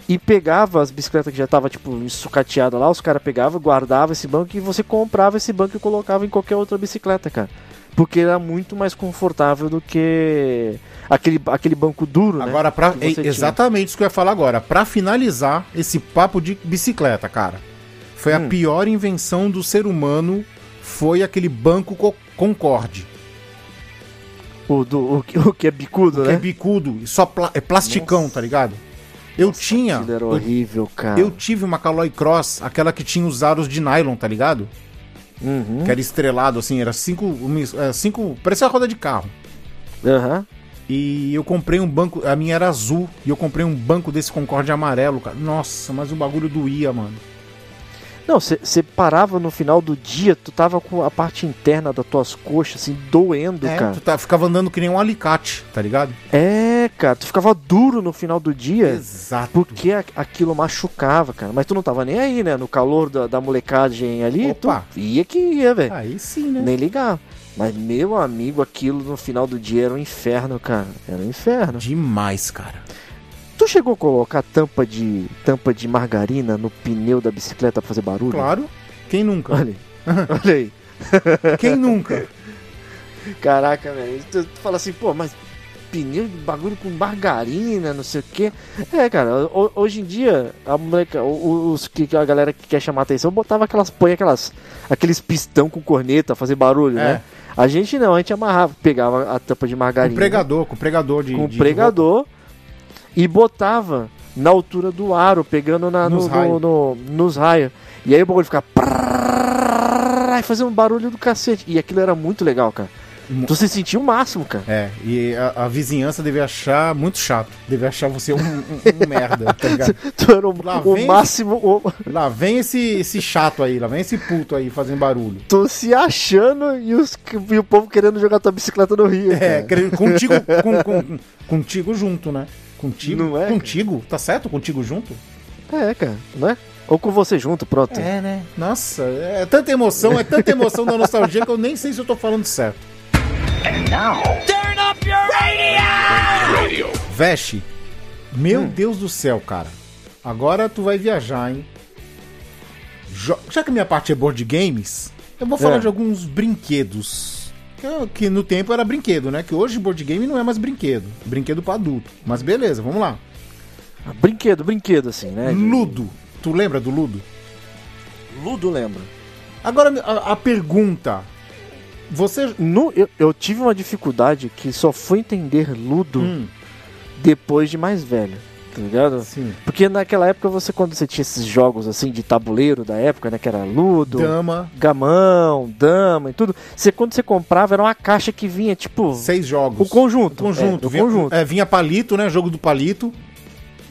Speaker 3: e pegava as bicicletas que já tava tipo ensucateada lá, os caras pegavam, guardavam esse banco e você comprava esse banco e colocava em qualquer outra bicicleta, cara. Porque era muito mais confortável do que aquele, aquele banco duro, né?
Speaker 2: Agora, pra,
Speaker 3: que você
Speaker 2: é
Speaker 3: tinha.
Speaker 2: exatamente isso que eu ia falar agora. Pra finalizar esse papo de bicicleta, cara. Foi a
Speaker 3: Hum.
Speaker 2: pior invenção do ser humano. Foi aquele banco co Concorde.
Speaker 3: O, do, o, que- o que é bicudo,
Speaker 2: Que é
Speaker 3: né?
Speaker 2: bicudo, e só pla- é plasticão,
Speaker 3: Nossa.
Speaker 2: tá ligado? Eu tinha.
Speaker 3: Aquilo era
Speaker 2: eu,
Speaker 3: horrível, cara.
Speaker 2: eu tive uma Caloi Cross, aquela que tinha os aros de nylon, tá ligado?
Speaker 3: Uhum.
Speaker 2: Que era estrelado, assim, era cinco. é, cinco parecia a roda de carro.
Speaker 3: Aham.
Speaker 2: E eu comprei um banco, a minha era azul, e eu comprei um banco desse Concorde amarelo, cara. Nossa, mas o bagulho doía, mano.
Speaker 3: Não, você parava no final do dia, tu tava com a parte interna das tuas coxas, assim, doendo,
Speaker 2: É,
Speaker 3: cara.
Speaker 2: tu tá, ficava andando que nem um alicate, tá ligado?
Speaker 3: É, cara, tu ficava duro no final do dia.
Speaker 2: Exato.
Speaker 3: Porque a- aquilo machucava, cara. Mas tu não tava nem aí, né? No calor da, da molecagem ali,
Speaker 2: Opa.
Speaker 3: tu ia que ia, velho.
Speaker 2: Aí sim, né?
Speaker 3: Nem ligar. Mas, meu amigo, aquilo no final do dia era um inferno, cara. Era um inferno.
Speaker 2: Demais, cara.
Speaker 3: Tu chegou a colocar tampa de tampa de margarina no pneu da bicicleta pra fazer barulho?
Speaker 2: Claro. Quem nunca?
Speaker 3: Olha aí. Olha aí.
Speaker 2: Quem nunca?
Speaker 3: Caraca, velho. Tu, tu fala assim, pô, mas pneu de bagulho com margarina, não sei o quê. É, cara, ho- hoje em dia, a moleca, os que a galera que quer chamar atenção botava aquelas, põe aquelas, aqueles pistão com corneta, fazer barulho,
Speaker 2: É.
Speaker 3: né? A gente não, a gente amarrava, pegava a tampa de
Speaker 2: Com
Speaker 3: margarina
Speaker 2: pregador, com pregador de.
Speaker 3: com
Speaker 2: de-
Speaker 3: pregador e botava na altura do aro, pegando na,
Speaker 2: Nos
Speaker 3: no,
Speaker 2: raios.
Speaker 3: no- no- nos raios. E aí o bagulho ficava. E fazia um barulho do cacete. E aquilo era muito legal, cara. Tu se sentia o máximo, cara.
Speaker 2: É, e a, a vizinhança devia achar muito chato. Devia achar você um, um- um merda, tá ligado?
Speaker 3: Tu era o,
Speaker 2: Lá
Speaker 3: o
Speaker 2: vem-
Speaker 3: máximo.
Speaker 2: Lá vem esse, esse chato aí, lá vem esse puto aí fazendo barulho.
Speaker 3: tu se achando e, os, e o povo querendo jogar tua bicicleta no Rio.
Speaker 2: É,
Speaker 3: cara.
Speaker 2: contigo, com- com- contigo junto, né? Contigo?
Speaker 3: Não é,
Speaker 2: Contigo? Tá certo? Contigo junto?
Speaker 3: É, cara, não é? Ou com você junto, pronto.
Speaker 2: É, né? Nossa, é tanta emoção, é tanta emoção da nostalgia que eu nem sei se eu tô falando certo. Veste, meu
Speaker 3: Hum.
Speaker 2: Deus do céu, cara. Agora tu vai viajar, hein? Jo- Já que a minha parte é board games, eu vou falar
Speaker 3: É.
Speaker 2: de alguns brinquedos. Que, no tempo era brinquedo, né? Que hoje board game não é mais brinquedo. Brinquedo pra adulto. Mas beleza, vamos lá.
Speaker 3: Brinquedo, brinquedo, assim, né?
Speaker 2: Ludo. Tu lembra do Ludo?
Speaker 3: Ludo lembra.
Speaker 2: Agora a, a pergunta. Você.
Speaker 3: No, eu, eu tive uma dificuldade que só fui entender Ludo
Speaker 2: Hum,
Speaker 3: depois de mais velho, tá ligado?
Speaker 2: sim.
Speaker 3: Porque naquela época você, quando você tinha esses jogos assim de tabuleiro da época, né? Que era Ludo,
Speaker 2: Dama,
Speaker 3: gamão, dama e tudo. Você, quando você comprava, era uma caixa que vinha, tipo,
Speaker 2: seis jogos.
Speaker 3: o conjunto.
Speaker 2: Conjunto.
Speaker 3: É, o
Speaker 2: vinha,
Speaker 3: conjunto.
Speaker 2: é, vinha palito, né? Jogo do palito.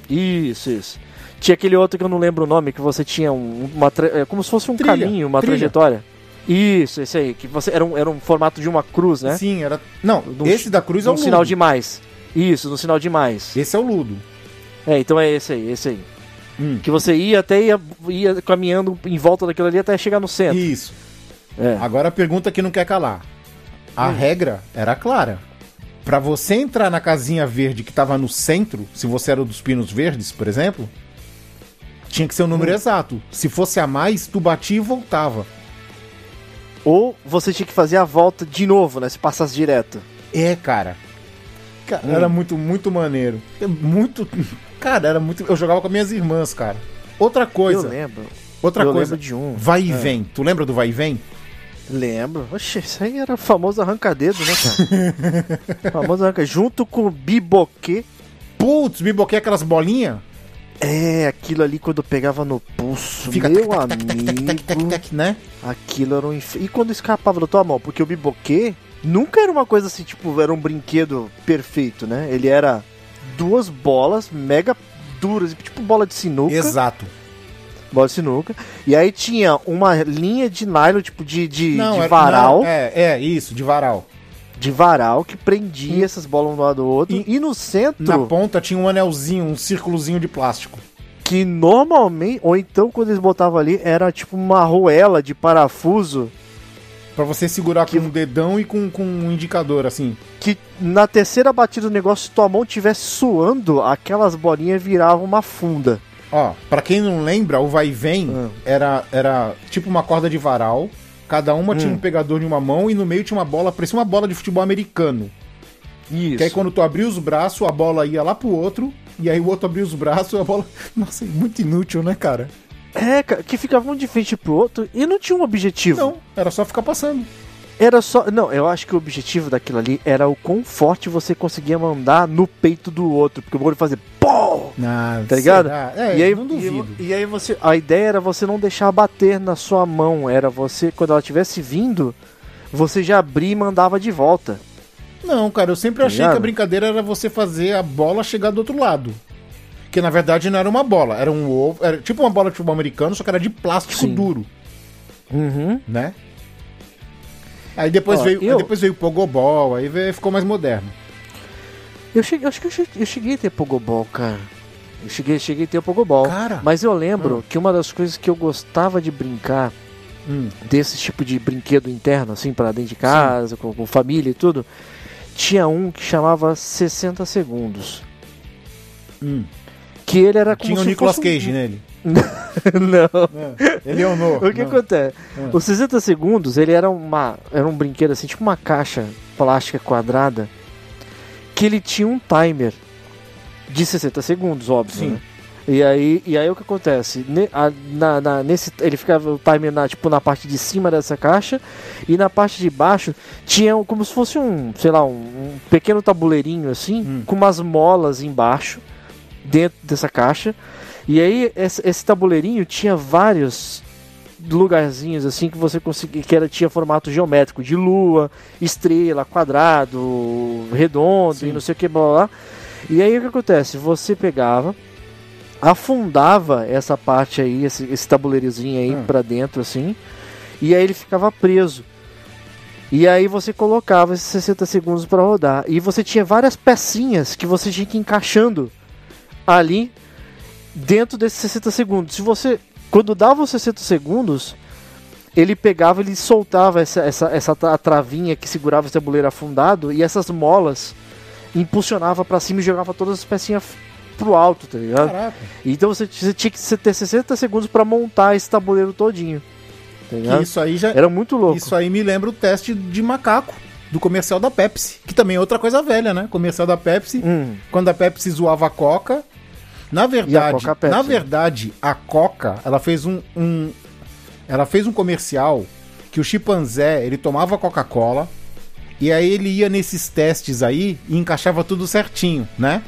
Speaker 3: Isso, isso. Tinha aquele outro que eu não lembro o nome, que você tinha um- uma. é, como se fosse um
Speaker 2: Trilha,
Speaker 3: caminho, uma
Speaker 2: trilha.
Speaker 3: trajetória. Isso, esse aí. Que você, era, um, era um formato de uma cruz, né?
Speaker 2: Sim, era. Não,
Speaker 3: Num-
Speaker 2: esse da cruz é o
Speaker 3: um
Speaker 2: Ludo.
Speaker 3: sinal de mais. Isso, no sinal de mais.
Speaker 2: Esse é o Ludo.
Speaker 3: É, então é esse aí, esse aí.
Speaker 2: Hum.
Speaker 3: Que você ia até ia, ia caminhando em volta daquilo ali até chegar no centro.
Speaker 2: Isso.
Speaker 3: É.
Speaker 2: Agora a pergunta que não quer calar. A
Speaker 3: Hum.
Speaker 2: regra era clara. Pra você entrar na casinha verde que tava no centro, se você era dos pinos verdes, por exemplo, tinha que ser o
Speaker 3: Hum.
Speaker 2: número exato. Se fosse a mais, tu batia e voltava.
Speaker 3: Ou você tinha que fazer a volta de novo, né? Se passasse direto.
Speaker 2: É, cara. Cara,
Speaker 3: Hum.
Speaker 2: Era muito, muito maneiro. É Muito. Cara, era muito. Eu jogava com minhas irmãs, cara. Outra coisa.
Speaker 3: Eu lembro.
Speaker 2: Outra
Speaker 3: eu
Speaker 2: coisa.
Speaker 3: lembro de um.
Speaker 2: Vai e vem. Tu lembra do vai e vem?
Speaker 3: Lembro. Oxe, isso aí era o famoso arranca-dedo, né, cara? famoso arranca Junto com o biboquê.
Speaker 2: Putz, biboquê aquelas bolinhas.
Speaker 3: É, aquilo ali quando eu pegava no pulso,
Speaker 2: Fica
Speaker 3: meu
Speaker 2: tec, tec, tec, tec, tec, tec,
Speaker 3: amigo,
Speaker 2: tec, né?
Speaker 3: aquilo era um inf... E quando escapava da tua mão, porque o biboquê nunca era uma coisa assim, tipo, era um brinquedo perfeito, né? Ele era duas bolas mega duras, tipo bola de sinuca.
Speaker 2: Exato.
Speaker 3: Bola de sinuca. E aí tinha uma linha de nylon, tipo de, de, de
Speaker 2: era-
Speaker 3: varal.
Speaker 2: não, é, é, isso, de varal.
Speaker 3: De varal que prendia essas bolas um do lado do outro.
Speaker 2: E-
Speaker 3: E, no centro,
Speaker 2: Na ponta tinha um anelzinho, um círculozinho de plástico.
Speaker 3: que normalmente, ou então quando eles botavam ali, era tipo uma arruela de parafuso.
Speaker 2: Pra você segurar com um dedão e com, com um indicador, assim.
Speaker 3: Que na terceira batida do negócio, se tua mão estivesse suando, aquelas bolinhas viravam uma funda.
Speaker 2: Ó, pra quem não lembra, o vai e vem
Speaker 3: Ah.
Speaker 2: era, era tipo uma corda de varal. Cada uma tinha
Speaker 3: Hum.
Speaker 2: um pegador de uma mão e no meio tinha uma bola, parecia uma bola de futebol americano.
Speaker 3: Isso.
Speaker 2: Que aí quando tu abria os braços, a bola ia lá pro outro. E aí o outro abria os braços, a bola. Nossa, é muito inútil, né, cara?
Speaker 3: É, cara, que ficava um de frente pro outro e não tinha um objetivo.
Speaker 2: Não, era só ficar passando.
Speaker 3: Era só. Não, eu acho que o objetivo daquilo ali era o quão forte você conseguia mandar no peito do outro. Porque o bagulho fazia. Pô!
Speaker 2: Ah,
Speaker 3: Tá ligado?
Speaker 2: É,
Speaker 3: e aí,
Speaker 2: não duvido.
Speaker 3: E, e aí você. A ideia era você não deixar bater na sua mão. Era você, quando ela estivesse vindo, você já abria e mandava de volta.
Speaker 2: Não, cara, eu sempre
Speaker 3: Tá
Speaker 2: achei
Speaker 3: ligado?
Speaker 2: que a brincadeira era você fazer a bola chegar do outro lado. Que na verdade não era uma bola, era um ovo. Era tipo uma bola de futebol americano, só que era de plástico
Speaker 3: Sim.
Speaker 2: duro,
Speaker 3: Uhum.
Speaker 2: né? Aí depois
Speaker 3: Ó,
Speaker 2: veio,
Speaker 3: eu-
Speaker 2: aí depois veio o Pogobol, aí veio- ficou mais moderno.
Speaker 3: Eu cheguei, acho que eu cheguei, eu cheguei a ter Pogobol, cara. Eu cheguei, cheguei a ter Pogobol.
Speaker 2: Cara.
Speaker 3: Mas eu lembro que uma das coisas que eu gostava de brincar
Speaker 2: Hum,
Speaker 3: desse tipo de brinquedo interno, assim, pra dentro de casa, com, com família e tudo, tinha um que chamava 60 segundos.
Speaker 2: hum.
Speaker 3: Que ele era como
Speaker 2: Tinha o Nicolas
Speaker 3: um-
Speaker 2: Cage nele.
Speaker 3: Não.
Speaker 2: Ele é o no.
Speaker 3: O que acontece?
Speaker 2: Ah.
Speaker 3: Os 60 segundos, ele era uma era um brinquedo assim, tipo uma caixa plástica quadrada, que ele tinha um timer de 60 segundos, óbvio,
Speaker 2: Sim.
Speaker 3: né? E aí, e aí o que acontece? Na, na- nesse, ele ficava o timer na, tipo, na parte de cima dessa caixa e na parte de baixo tinha como se fosse um, sei lá, um, um pequeno tabuleirinho assim,
Speaker 2: Hum.
Speaker 3: com umas molas embaixo, dentro dessa caixa. E aí esse, tabuleirinho tinha vários lugarzinhos assim que você conseguia que era tinha formato geométrico de lua, estrela, quadrado, redondo
Speaker 2: Sim.
Speaker 3: e não sei o que blá, blá, blá. E aí o que acontece? Você pegava afundava essa parte aí, esse, esse tabuleirozinho aí
Speaker 2: Hum.
Speaker 3: pra dentro assim, e aí ele ficava preso. E aí você colocava esses 60 segundos pra rodar. E você tinha várias pecinhas que você tinha que ir encaixando ali dentro desses 60 segundos. Se você. Quando dava os 60 segundos, ele pegava, ele soltava essa, essa, essa tra- travinha que segurava esse tabuleiro afundado e essas molas impulsionava pra cima e jogava todas as pecinhas pro alto, tá ligado?
Speaker 2: Caraca.
Speaker 3: Então você, você tinha que ter 60 segundos pra montar esse tabuleiro todinho. Tá
Speaker 2: isso aí já.
Speaker 3: Era muito louco.
Speaker 2: Isso aí me lembra o teste de macaco do comercial da Pepsi, que também é outra coisa velha, né? Comercial da Pepsi,
Speaker 3: Hum,
Speaker 2: quando a Pepsi zoava a Coca. Na verdade, na verdade, a Coca, ela fez um, um- ela fez um comercial que o chimpanzé, ele tomava Coca-Cola e aí ele ia nesses testes aí e encaixava tudo certinho, né?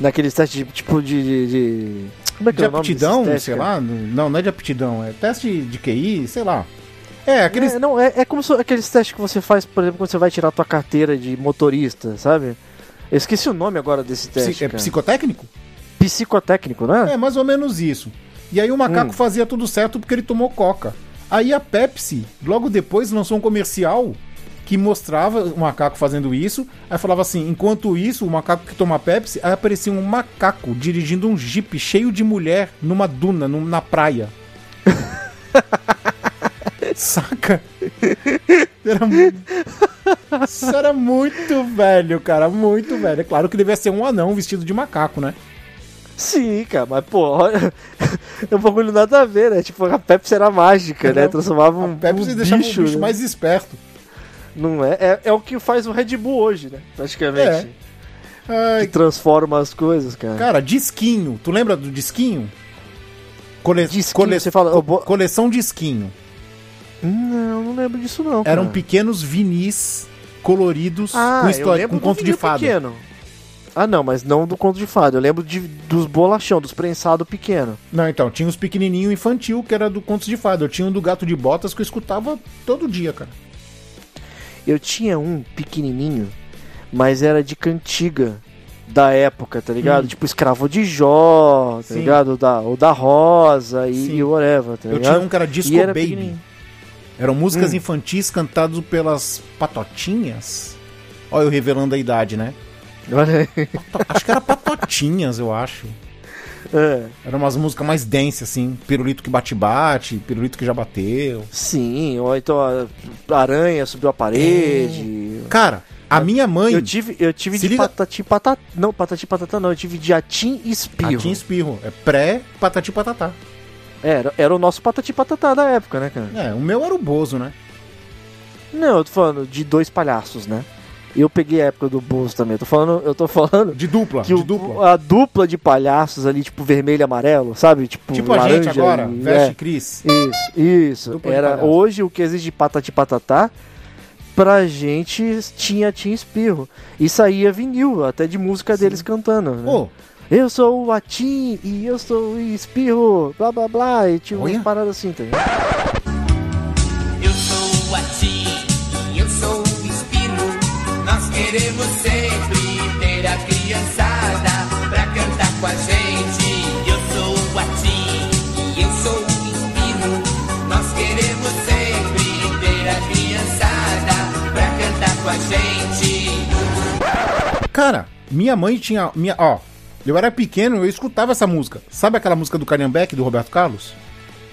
Speaker 3: naqueles testes de, tipo de. de, de- Como é que
Speaker 2: De
Speaker 3: é nome desses
Speaker 2: aptidão,
Speaker 3: testes,
Speaker 2: sei
Speaker 3: cara?
Speaker 2: lá, não, não é de aptidão, é teste de QI, sei lá. É, aqueles
Speaker 3: É, não, é, é como se, aqueles testes que você faz, por exemplo, quando você vai tirar a tua carteira de motorista, sabe? Eu esqueci o nome agora desse teste.
Speaker 2: psi- é
Speaker 3: cara.
Speaker 2: Psicotécnico?
Speaker 3: Psicotécnico, né?
Speaker 2: É, mais ou menos isso. E aí o macaco
Speaker 3: Hum.
Speaker 2: fazia tudo certo porque ele tomou coca. Aí a Pepsi, logo depois, lançou um comercial que mostrava o macaco fazendo isso. Aí falava assim: enquanto isso, o macaco que toma Pepsi, aí aparecia um macaco dirigindo um jipe cheio de mulher numa duna, num- na praia. Saca? Era muito... Isso era muito velho, cara. Muito velho. É claro que devia ser um anão vestido de macaco, né?
Speaker 3: Sim, cara, mas pô, olha. é um bagulho nada a ver, né? Tipo, a Pepsi era mágica, né? Transformava um,
Speaker 2: A Pepsi
Speaker 3: um
Speaker 2: deixava
Speaker 3: bicho,
Speaker 2: o bicho
Speaker 3: né?
Speaker 2: mais esperto.
Speaker 3: Não é? é? É o que faz o Red Bull hoje, né? Praticamente.
Speaker 2: Ai,
Speaker 3: Que transforma as coisas, cara.
Speaker 2: cara, disquinho. Tu lembra do disquinho? Cole...
Speaker 3: Disquinho,
Speaker 2: cole-
Speaker 3: você fala,
Speaker 2: co- Coleção disquinho.
Speaker 3: Não, não lembro disso não.
Speaker 2: Eram
Speaker 3: cara.
Speaker 2: pequenos vinis coloridos
Speaker 3: ah,
Speaker 2: com história, com conto de fada.
Speaker 3: Pequeno. Ah, não, mas não do conto de fada. Eu lembro de, dos bolachão, dos prensados pequeno.
Speaker 2: Não, então, tinha os pequenininho infantil, que era do Contos de Fada. Eu tinha um do Gato de Botas que eu escutava todo dia, cara.
Speaker 3: Eu tinha um pequenininho, mas era de cantiga da época, tá ligado?
Speaker 2: Hum.
Speaker 3: Tipo Escravo de Jó, tá
Speaker 2: Sim.
Speaker 3: ligado? Da, o da Rosa e,
Speaker 2: Sim.
Speaker 3: e whatever, tá
Speaker 2: Eu
Speaker 3: ligado?
Speaker 2: tinha um que era Disco
Speaker 3: E era
Speaker 2: Baby. Eram músicas
Speaker 3: Hum.
Speaker 2: infantis cantadas pelas patotinhas. Olha eu revelando a idade, né? Acho que era patotinhas, eu acho.
Speaker 3: É,
Speaker 2: Eram umas músicas mais dance, assim. Pirulito que bate-bate, pirulito que já bateu.
Speaker 3: sim, ou então a aranha subiu a parede.
Speaker 2: Cara, a minha mãe.
Speaker 3: Eu tive, eu tive de
Speaker 2: liga-
Speaker 3: patati patatá. Não, patati patatá não, eu tive de atim e espirro.
Speaker 2: Atim espirro. É pré-patati patatá.
Speaker 3: Era, era o nosso patati patatá da época, né, cara?
Speaker 2: É, o meu era o Bozo, né?
Speaker 3: Não, eu tô falando de dois palhaços, né? Eu peguei a época do Bozo também. Eu tô falando, eu tô falando
Speaker 2: De dupla,
Speaker 3: que
Speaker 2: de
Speaker 3: o-
Speaker 2: dupla.
Speaker 3: a dupla de palhaços ali, tipo vermelho e amarelo, sabe? Tipo,
Speaker 2: Tipo a
Speaker 3: laranja
Speaker 2: gente agora,
Speaker 3: e-
Speaker 2: veste
Speaker 3: é,
Speaker 2: Cris.
Speaker 3: Isso, isso.
Speaker 2: Dupla de
Speaker 3: Era hoje o que existe patati patatá. Pra gente tinha Tim Espirro. E saía vinil, até de música deles cantando. Né?
Speaker 2: Pô,
Speaker 3: Eu sou o Atim e eu sou o Espirro, blá blá blá. E tinha umas paradas assim, tá ligado?
Speaker 7: Eu sou o Atim queremos sempre ter a criançada pra cantar com a gente. Eu sou o Atim e eu sou o Espino. Nós queremos sempre ter a criançada pra cantar com a gente.
Speaker 2: cara, minha mãe tinha. Minha, ó, eu era pequeno, eu escutava essa música. Sabe aquela música do Calhambeck, do Roberto Carlos?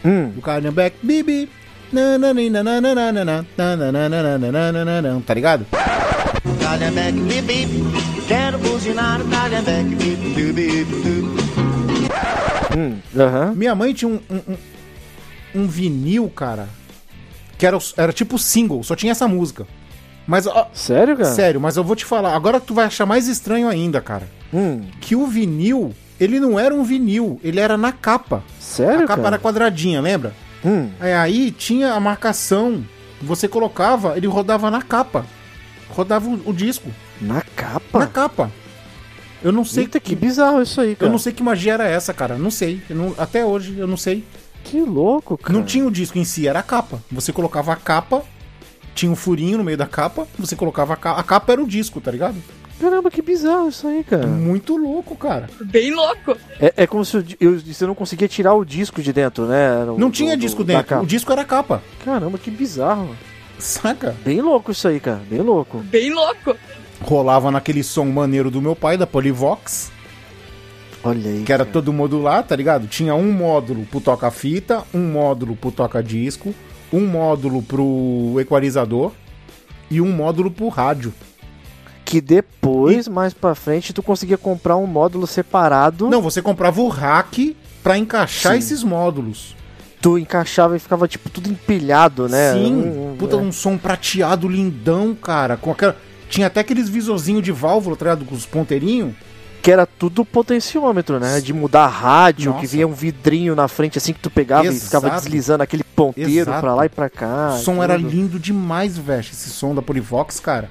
Speaker 3: Hum,
Speaker 2: Do Calhambeck, bibi. Tá ligado?
Speaker 3: Hum, aham.
Speaker 2: Minha mãe tinha um, um, um- vinil, cara, que era, o- era tipo single, só tinha essa música. Mas, ó,
Speaker 3: Sério, cara?
Speaker 2: sério, mas eu vou te falar, agora tu vai achar mais estranho ainda, cara.
Speaker 3: Hum,
Speaker 2: Que o vinil, ele não era um vinil, ele era na capa.
Speaker 3: sério,
Speaker 2: a capa
Speaker 3: cara?
Speaker 2: era quadradinha, lembra?
Speaker 3: Hum,
Speaker 2: Aí, aí tinha a marcação, você colocava, ele rodava na capa. Rodava o, o disco,
Speaker 3: na capa?
Speaker 2: na capa. Eu não sei
Speaker 3: Eita, que bizarro isso aí, cara.
Speaker 2: Eu não sei que magia era essa, cara. Não sei. Não- até hoje eu não sei.
Speaker 3: Que louco, cara.
Speaker 2: Não tinha o disco em si, era a capa. Você colocava a capa, tinha um furinho no meio da capa, você colocava a capa. A capa era o disco, tá ligado?
Speaker 3: Caramba, que bizarro isso aí, cara.
Speaker 2: Muito louco, cara.
Speaker 8: Bem louco.
Speaker 3: É, é como se o eu- você não conseguia tirar o disco de dentro, né? No-
Speaker 2: Não
Speaker 3: do-
Speaker 2: tinha
Speaker 3: do-
Speaker 2: disco
Speaker 3: da
Speaker 2: dentro. O disco era a capa.
Speaker 3: Caramba, que bizarro.
Speaker 2: Saca?
Speaker 3: Bem louco isso aí, cara. Bem louco.
Speaker 8: Bem louco.
Speaker 2: Rolava naquele som maneiro do meu pai, da Polivox,
Speaker 3: Olha aí.
Speaker 2: que era
Speaker 3: cara.
Speaker 2: todo modular, tá ligado? Tinha um módulo pro toca-fita, um módulo pro toca-disco, um módulo pro equalizador e um módulo pro rádio.
Speaker 3: Que depois, mais pra frente, tu conseguia comprar um módulo separado.
Speaker 2: Não, você comprava o rack pra encaixar
Speaker 3: Sim.
Speaker 2: esses módulos.
Speaker 3: Tu encaixava e ficava, tipo, tudo empilhado, né?
Speaker 2: Sim,
Speaker 3: Um-
Speaker 2: puta,
Speaker 3: é.
Speaker 2: um som prateado lindão, cara. Com aquela... Tinha até aqueles visorzinhos de válvula, tá ligado? Com os ponteirinhos.
Speaker 3: Que era tudo potenciômetro, né? De mudar rádio,
Speaker 2: Nossa.
Speaker 3: que vinha um vidrinho na frente assim que tu pegava e ficava
Speaker 2: Exato.
Speaker 3: deslizando aquele ponteiro
Speaker 2: Exato.
Speaker 3: pra lá e pra cá.
Speaker 2: o som
Speaker 3: e
Speaker 2: era
Speaker 3: tudo.
Speaker 2: lindo demais, velho. Esse som da Polivox, cara.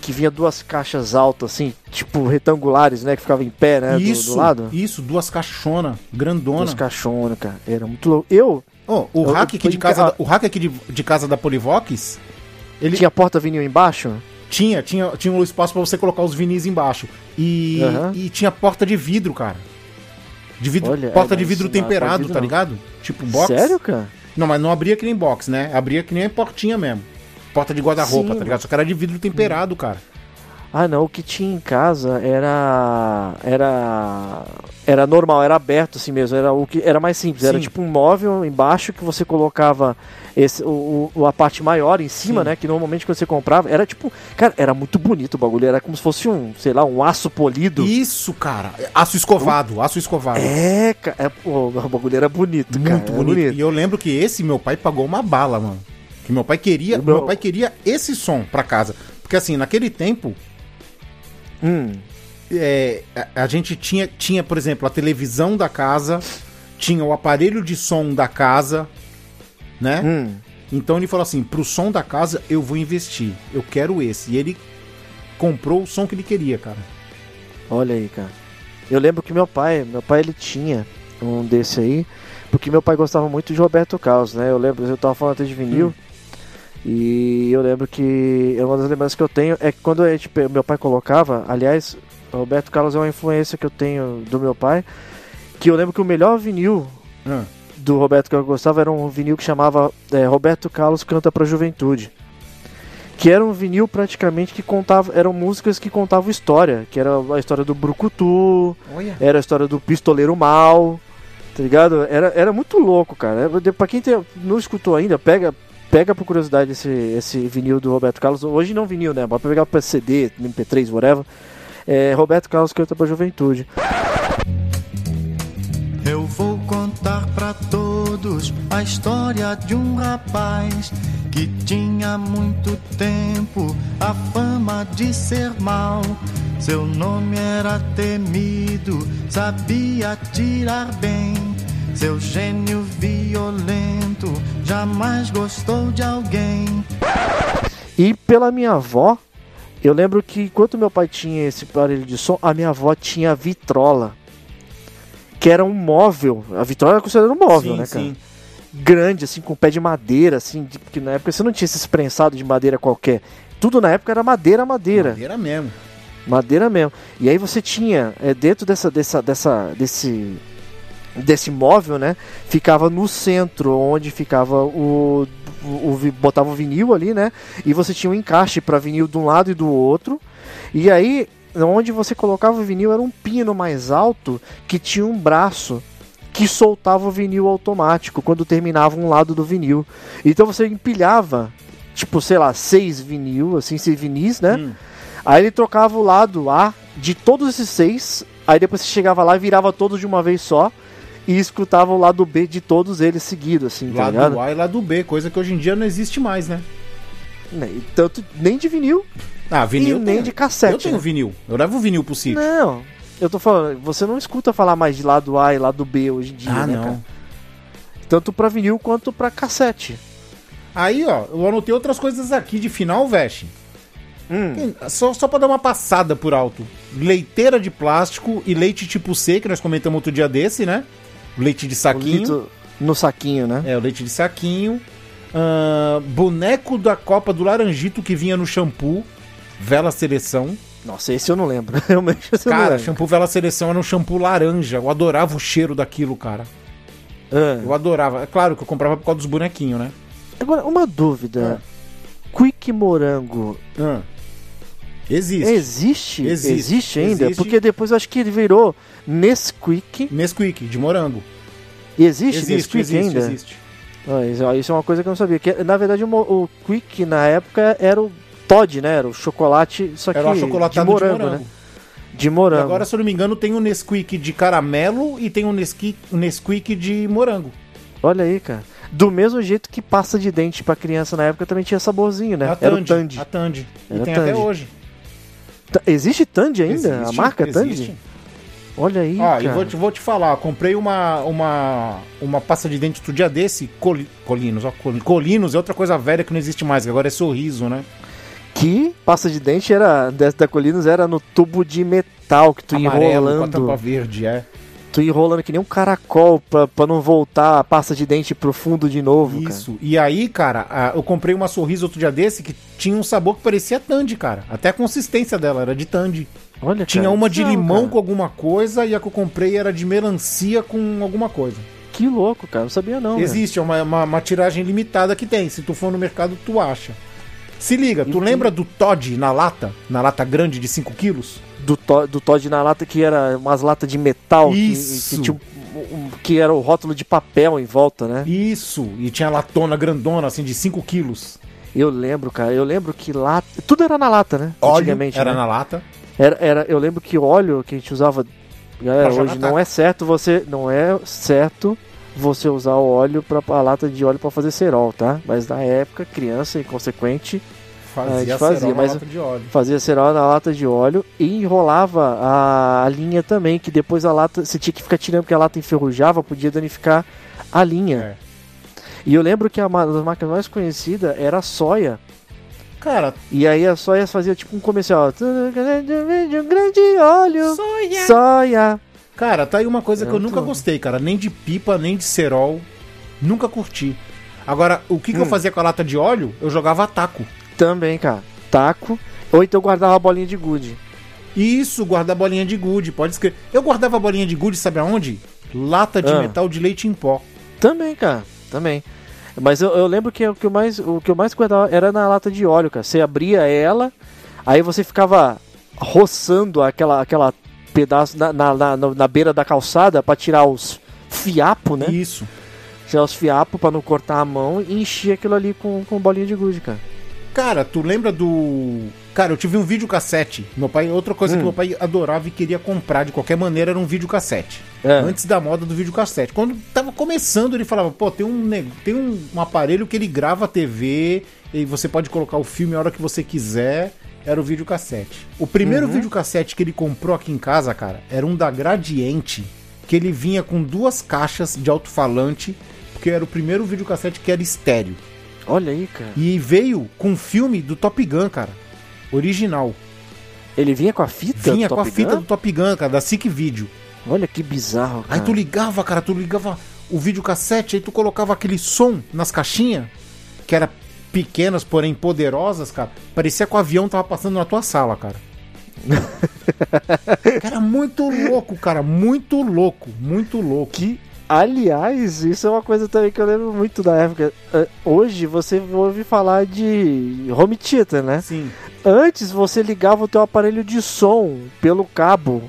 Speaker 3: Que vinha duas caixas altas, assim, tipo retangulares, né? Que ficava em pé, né? do-
Speaker 2: isso,
Speaker 3: do, lado.
Speaker 2: isso, duas caixona, grandona.
Speaker 3: Duas caixonas, cara. Era muito louco. Eu
Speaker 2: Ó, o
Speaker 3: Eu-
Speaker 2: hack
Speaker 3: eu
Speaker 2: de casa, da- o hack aqui de, de casa da Polivox, ele
Speaker 3: tinha porta vinil embaixo.
Speaker 2: tinha, tinha, tinha um espaço pra você colocar os vinis embaixo. E,
Speaker 3: Aham.
Speaker 2: e tinha porta de vidro, cara. De vidro,
Speaker 3: Olha,
Speaker 2: porta
Speaker 3: é,
Speaker 2: de vidro
Speaker 3: é
Speaker 2: temperado, tá ligado? Tipo box.
Speaker 3: Sério, cara?
Speaker 2: Não, mas não abria que nem box, né? Abria que nem portinha mesmo. Porta de guarda-roupa, tá ligado? Só que era de vidro temperado, cara.
Speaker 3: Ah, não. O que tinha em casa era. Era. Era normal, era aberto assim mesmo. Era, o que, era mais simples. Era
Speaker 2: Sim.
Speaker 3: tipo um móvel embaixo que você colocava esse, o, o- a parte maior em cima,
Speaker 2: Sim.
Speaker 3: né? Que normalmente quando você comprava. Era tipo. Cara, era muito bonito o bagulho. Era como se fosse um, sei lá, um aço polido.
Speaker 2: Isso, cara. Aço escovado, aço escovado.
Speaker 3: É, cara. É, pô, o bagulho era bonito, cara.
Speaker 2: Muito
Speaker 3: era
Speaker 2: bonito. E eu lembro que esse meu pai pagou uma bala, mano. Que meu pai queria,
Speaker 3: meu-
Speaker 2: meu pai queria esse som pra casa. Porque assim, naquele tempo,
Speaker 3: Hum,
Speaker 2: é, a, a gente tinha, tinha, por exemplo, a televisão da casa, tinha o aparelho de som da casa, né?
Speaker 3: hum.
Speaker 2: Então ele falou assim: pro som da casa eu vou investir. Eu quero esse. E ele comprou o som que ele queria, cara.
Speaker 3: Olha aí, cara. Eu lembro que meu pai, meu pai ele tinha um desse aí, porque meu pai gostava muito de Roberto Carlos, né? Eu lembro, eu tava falando até de vinil. E eu lembro que uma das lembranças que eu tenho é que quando a gente, meu pai colocava, aliás, Roberto Carlos é uma influência que eu tenho do meu pai, que eu lembro que o melhor vinil
Speaker 2: Ah,
Speaker 3: do Roberto que eu gostava era um vinil que chamava é, Roberto Carlos Canta pra Juventude. Que era um vinil praticamente que contava. Eram músicas que contavam história. Que era a história do Brucutu,
Speaker 2: olha.
Speaker 3: era a história do Pistoleiro Mal. Tá ligado? Era, era muito louco, cara. Pra quem tem- não escutou ainda, pega. Pega por curiosidade esse, esse vinil do Roberto Carlos. Hoje não vinil, né? Pode pegar pra CD, MP3, whatever. É, Roberto Carlos canta pra juventude.
Speaker 8: Eu vou contar pra todos a história de um rapaz que tinha muito tempo a fama de ser mal. Seu nome era temido, sabia tirar bem. Seu gênio violento jamais gostou de alguém.
Speaker 3: E pela minha avó, eu lembro que enquanto meu pai tinha esse aparelho de som, a minha avó tinha a vitrola. Que era um móvel. A vitrola era considerada um móvel,
Speaker 2: sim,
Speaker 3: né, cara?
Speaker 2: sim.
Speaker 3: Grande, assim, com pé de madeira, assim, de- porque na época você não tinha esse prensado de madeira qualquer. Tudo na época era madeira, madeira.
Speaker 2: Madeira mesmo.
Speaker 3: Madeira mesmo. E aí você tinha, é, dentro dessa, dessa, dessa, desse, desse móvel, né? Ficava no centro, onde ficava o, o, o botava o vinil ali, né? E você tinha um encaixe para vinil de um lado e do outro. E aí, onde você colocava o vinil era um pino mais alto que tinha um braço que soltava o vinil automático quando terminava um lado do vinil. Então você empilhava, tipo, sei lá, seis vinil, assim, seis vinis, né?
Speaker 2: Hum.
Speaker 3: Aí ele trocava o lado A de todos esses seis. Aí depois você chegava lá e virava todos de uma vez só. E escutava o lado B de todos eles seguidos, assim, tá ligado?
Speaker 2: Lado A e lado B, coisa que hoje em dia não existe mais, né?
Speaker 3: Né, e Tanto nem de vinil
Speaker 2: Ah, vinil
Speaker 3: e nem
Speaker 2: tem-
Speaker 3: de cassete.
Speaker 2: Eu tenho
Speaker 3: né?
Speaker 2: vinil. Eu levo vinil pro sítio.
Speaker 3: Não, eu tô falando, você não escuta falar mais de lado A e lado B hoje em dia,
Speaker 2: ah,
Speaker 3: né,
Speaker 2: não.
Speaker 3: cara? Tanto pra vinil quanto pra cassete.
Speaker 2: Aí, ó, eu anotei outras coisas aqui de final, veste.
Speaker 3: Hum,
Speaker 2: Só, só pra dar uma passada por alto. Leiteira de plástico e leite tipo C, que nós comentamos outro dia desse, né? Leite de saquinho.
Speaker 3: no saquinho, né?
Speaker 2: É, o leite de saquinho. Ah, boneco da Copa do Laranjito que vinha no shampoo. Vela Seleção.
Speaker 3: Nossa, esse eu não lembro. Realmente eu não
Speaker 2: Cara,
Speaker 3: lembro.
Speaker 2: shampoo Vela Seleção era um shampoo laranja. Eu adorava o cheiro daquilo, cara.
Speaker 3: Ah.
Speaker 2: Eu adorava. É claro que eu comprava por causa dos bonequinhos, né?
Speaker 3: Agora, uma dúvida. Quick Morango
Speaker 2: Ah. Existe.
Speaker 3: Existe?
Speaker 2: Existe.
Speaker 3: Existe ainda?
Speaker 2: Existe.
Speaker 3: Porque depois eu acho que ele virou Nesquik.
Speaker 2: Nesquik, de morango.
Speaker 3: Existe,
Speaker 2: Existe,
Speaker 3: Nesquik
Speaker 2: existe,
Speaker 3: ainda?
Speaker 2: existe.
Speaker 3: Ah, isso, isso é uma coisa que eu não sabia. Que, na verdade, o, o Quick na época era o Todd, né? Era o chocolate, só que
Speaker 2: Era o
Speaker 3: de morango,
Speaker 2: de morango.
Speaker 3: né? De
Speaker 2: E
Speaker 3: morango.
Speaker 2: agora, se eu não me engano, tem o Nesquik de caramelo e tem o Nesquik, o Nesquik de morango.
Speaker 3: Olha aí, cara. Do mesmo jeito que pasta de dente pra criança na época também tinha saborzinho, né?
Speaker 2: A
Speaker 3: Era o
Speaker 2: Tandy.
Speaker 3: Tandy.
Speaker 2: A Tandy. E tem até
Speaker 3: Tandy.
Speaker 2: hoje.
Speaker 3: Existe Tandy ainda? a
Speaker 2: Existe,
Speaker 3: marca Tandy?
Speaker 2: existe.
Speaker 3: Olha aí,
Speaker 2: Ó,
Speaker 3: cara.
Speaker 2: e vou te, vou te falar, comprei uma, uma, uma pasta de dente outro dia desse, Coli- Colinos, ó, Col- Colinos é outra coisa velha que não existe mais, que agora é sorriso, né?
Speaker 3: Que pasta de dente era da Colinos era no tubo de metal que tu ia
Speaker 2: Amarelo com a
Speaker 3: enrolando.
Speaker 2: tampa verde, é.
Speaker 3: Tu ia enrolando que nem um caracol pra, pra não voltar a pasta de dente pro fundo de novo, cara.
Speaker 2: Isso. E aí, cara, eu comprei uma sorriso outro dia desse que tinha um sabor que parecia Tandy, cara. Até a consistência dela era de Tandy.
Speaker 3: Olha,
Speaker 2: Tinha
Speaker 3: cara,
Speaker 2: uma de
Speaker 3: não,
Speaker 2: limão
Speaker 3: cara.
Speaker 2: com alguma coisa e a que eu comprei era de melancia com alguma coisa.
Speaker 3: Que louco, cara. Não sabia não.
Speaker 2: Existe, é uma, uma, uma tiragem limitada que tem. Se tu for no mercado, tu acha. Se liga, tu
Speaker 3: E-
Speaker 2: lembra do Todd na lata? Na lata grande de 5 quilos?
Speaker 3: Do, to, do Todd na lata que era umas latas de metal. que-
Speaker 2: Isso.
Speaker 3: Que, tinha um- um- que era o rótulo de papel em volta, né?
Speaker 2: Isso, e tinha latona grandona, assim, de 5 quilos.
Speaker 3: Eu lembro, cara. Eu lembro que lata. Tudo era na lata, né?
Speaker 2: Óleo
Speaker 3: Antigamente.
Speaker 2: era
Speaker 3: né?
Speaker 2: na lata.
Speaker 3: Era, era, eu lembro que óleo que a gente usava. Galera, hoje não é certo você. Não é certo você usar o óleo para a lata de óleo para fazer cerol, tá? Mas na época, criança inconsequente, a
Speaker 2: Fazia,
Speaker 3: gente fazia,
Speaker 2: cerol na
Speaker 3: mas-
Speaker 2: lata de óleo.
Speaker 3: fazia cerol na lata de óleo e enrolava a, a linha também, que depois a lata você tinha que ficar tirando porque a lata enferrujava, podia danificar a linha.
Speaker 2: É.
Speaker 3: E eu lembro que a ma- das máquinas mais conhecidas era a Soia.
Speaker 2: Cara,
Speaker 3: E aí a Soia fazia tipo um comercial. Vídeo, grande óleo.
Speaker 2: Soia.
Speaker 3: Soia.
Speaker 2: Cara, tá aí uma coisa
Speaker 3: É
Speaker 2: que eu
Speaker 3: muito
Speaker 2: nunca gostei, cara. Nem de pipa, nem de cerol. Nunca curti. Agora, o que, que eu
Speaker 3: Hum.
Speaker 2: fazia com a lata de óleo? Eu jogava taco.
Speaker 3: Também, cara. Taco. Ou então guardava a bolinha de gude.
Speaker 2: Isso, guardar bolinha de gude, pode escrever. Eu guardava bolinha de gude, sabe aonde? Lata de
Speaker 3: Ah.
Speaker 2: metal de leite em pó.
Speaker 3: Também, cara. Também. Mas eu, eu lembro que o que, eu mais, o que eu mais guardava era na lata de óleo, cara. Você abria ela, aí você ficava roçando aquela, aquela pedaço na, na, na, na beira da calçada pra tirar os fiapos, né?
Speaker 2: Isso.
Speaker 3: Tirar os fiapos pra não cortar a mão e encher aquilo ali com, com bolinha de gude, cara.
Speaker 2: Cara, tu lembra do. Cara, eu tive um videocassete. Meu pai, outra coisa
Speaker 3: Hum.
Speaker 2: que meu pai adorava e queria comprar de qualquer maneira era um videocassete.
Speaker 3: É.
Speaker 2: Antes da moda do videocassete. Quando tava começando, ele falava: pô, tem um, tem um, um aparelho que ele grava a TV e você pode colocar o filme a hora que você quiser. Era o videocassete. O primeiro
Speaker 3: Uhum.
Speaker 2: videocassete que ele comprou aqui em casa, cara, era um da Gradiente, que ele vinha com duas caixas de alto-falante, porque era o primeiro videocassete que era estéreo.
Speaker 3: Olha aí, cara.
Speaker 2: E veio com um filme do Top Gun, cara. Original.
Speaker 3: Ele vinha com a fita?
Speaker 2: Vinha com a
Speaker 3: Top
Speaker 2: fita
Speaker 3: Gun?
Speaker 2: do Top Gun, cara, da SIC Video.
Speaker 3: Olha que bizarro, cara.
Speaker 2: Aí tu ligava, cara, tu ligava o videocassete, aí tu colocava aquele som nas caixinhas, que era pequenas, porém poderosas, cara. Parecia que o avião tava passando na tua sala, cara. Cara, muito louco, cara, muito louco, muito louco.
Speaker 3: Que, aliás, isso é uma coisa também que eu lembro muito da época. Eh, Hoje você ouve falar de home theater, né?
Speaker 2: Sim.
Speaker 3: Antes você ligava o teu aparelho de som pelo cabo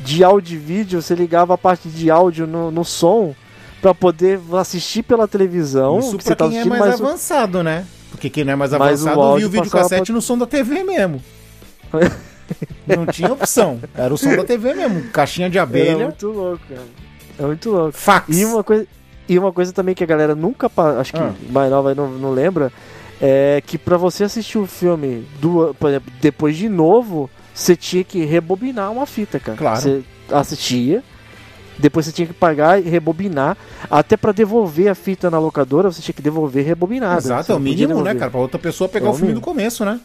Speaker 3: de áudio e vídeo, você ligava a parte de áudio no, no som pra poder assistir pela televisão.
Speaker 2: Isso
Speaker 3: que você
Speaker 2: pra
Speaker 3: tá
Speaker 2: quem é mais
Speaker 3: mas o-
Speaker 2: avançado, né? Porque quem não é mais
Speaker 3: Mas o
Speaker 2: avançado
Speaker 3: áudio
Speaker 2: viu o videocassete
Speaker 3: pra-
Speaker 2: no som da TV mesmo. Não tinha opção. Era o som da TV mesmo. Caixinha de
Speaker 3: É
Speaker 2: abelha.
Speaker 3: muito louco, cara. É muito louco.
Speaker 2: Fax.
Speaker 3: E uma coisa, e uma coisa também que a galera nunca, acho que
Speaker 2: Ah.
Speaker 3: mais nova não, não lembra, é que pra você assistir o filme, do, por exemplo, depois de novo, você tinha que rebobinar uma fita, cara.
Speaker 2: Claro.
Speaker 3: Você assistia, depois você tinha que pagar e rebobinar, até pra devolver a fita na locadora, você tinha que devolver rebobinada.
Speaker 2: Exato, é o
Speaker 3: não
Speaker 2: mínimo, né, cara? Pra outra pessoa pegar
Speaker 3: É
Speaker 2: o
Speaker 3: o
Speaker 2: filme
Speaker 3: mínimo.
Speaker 2: do começo, né?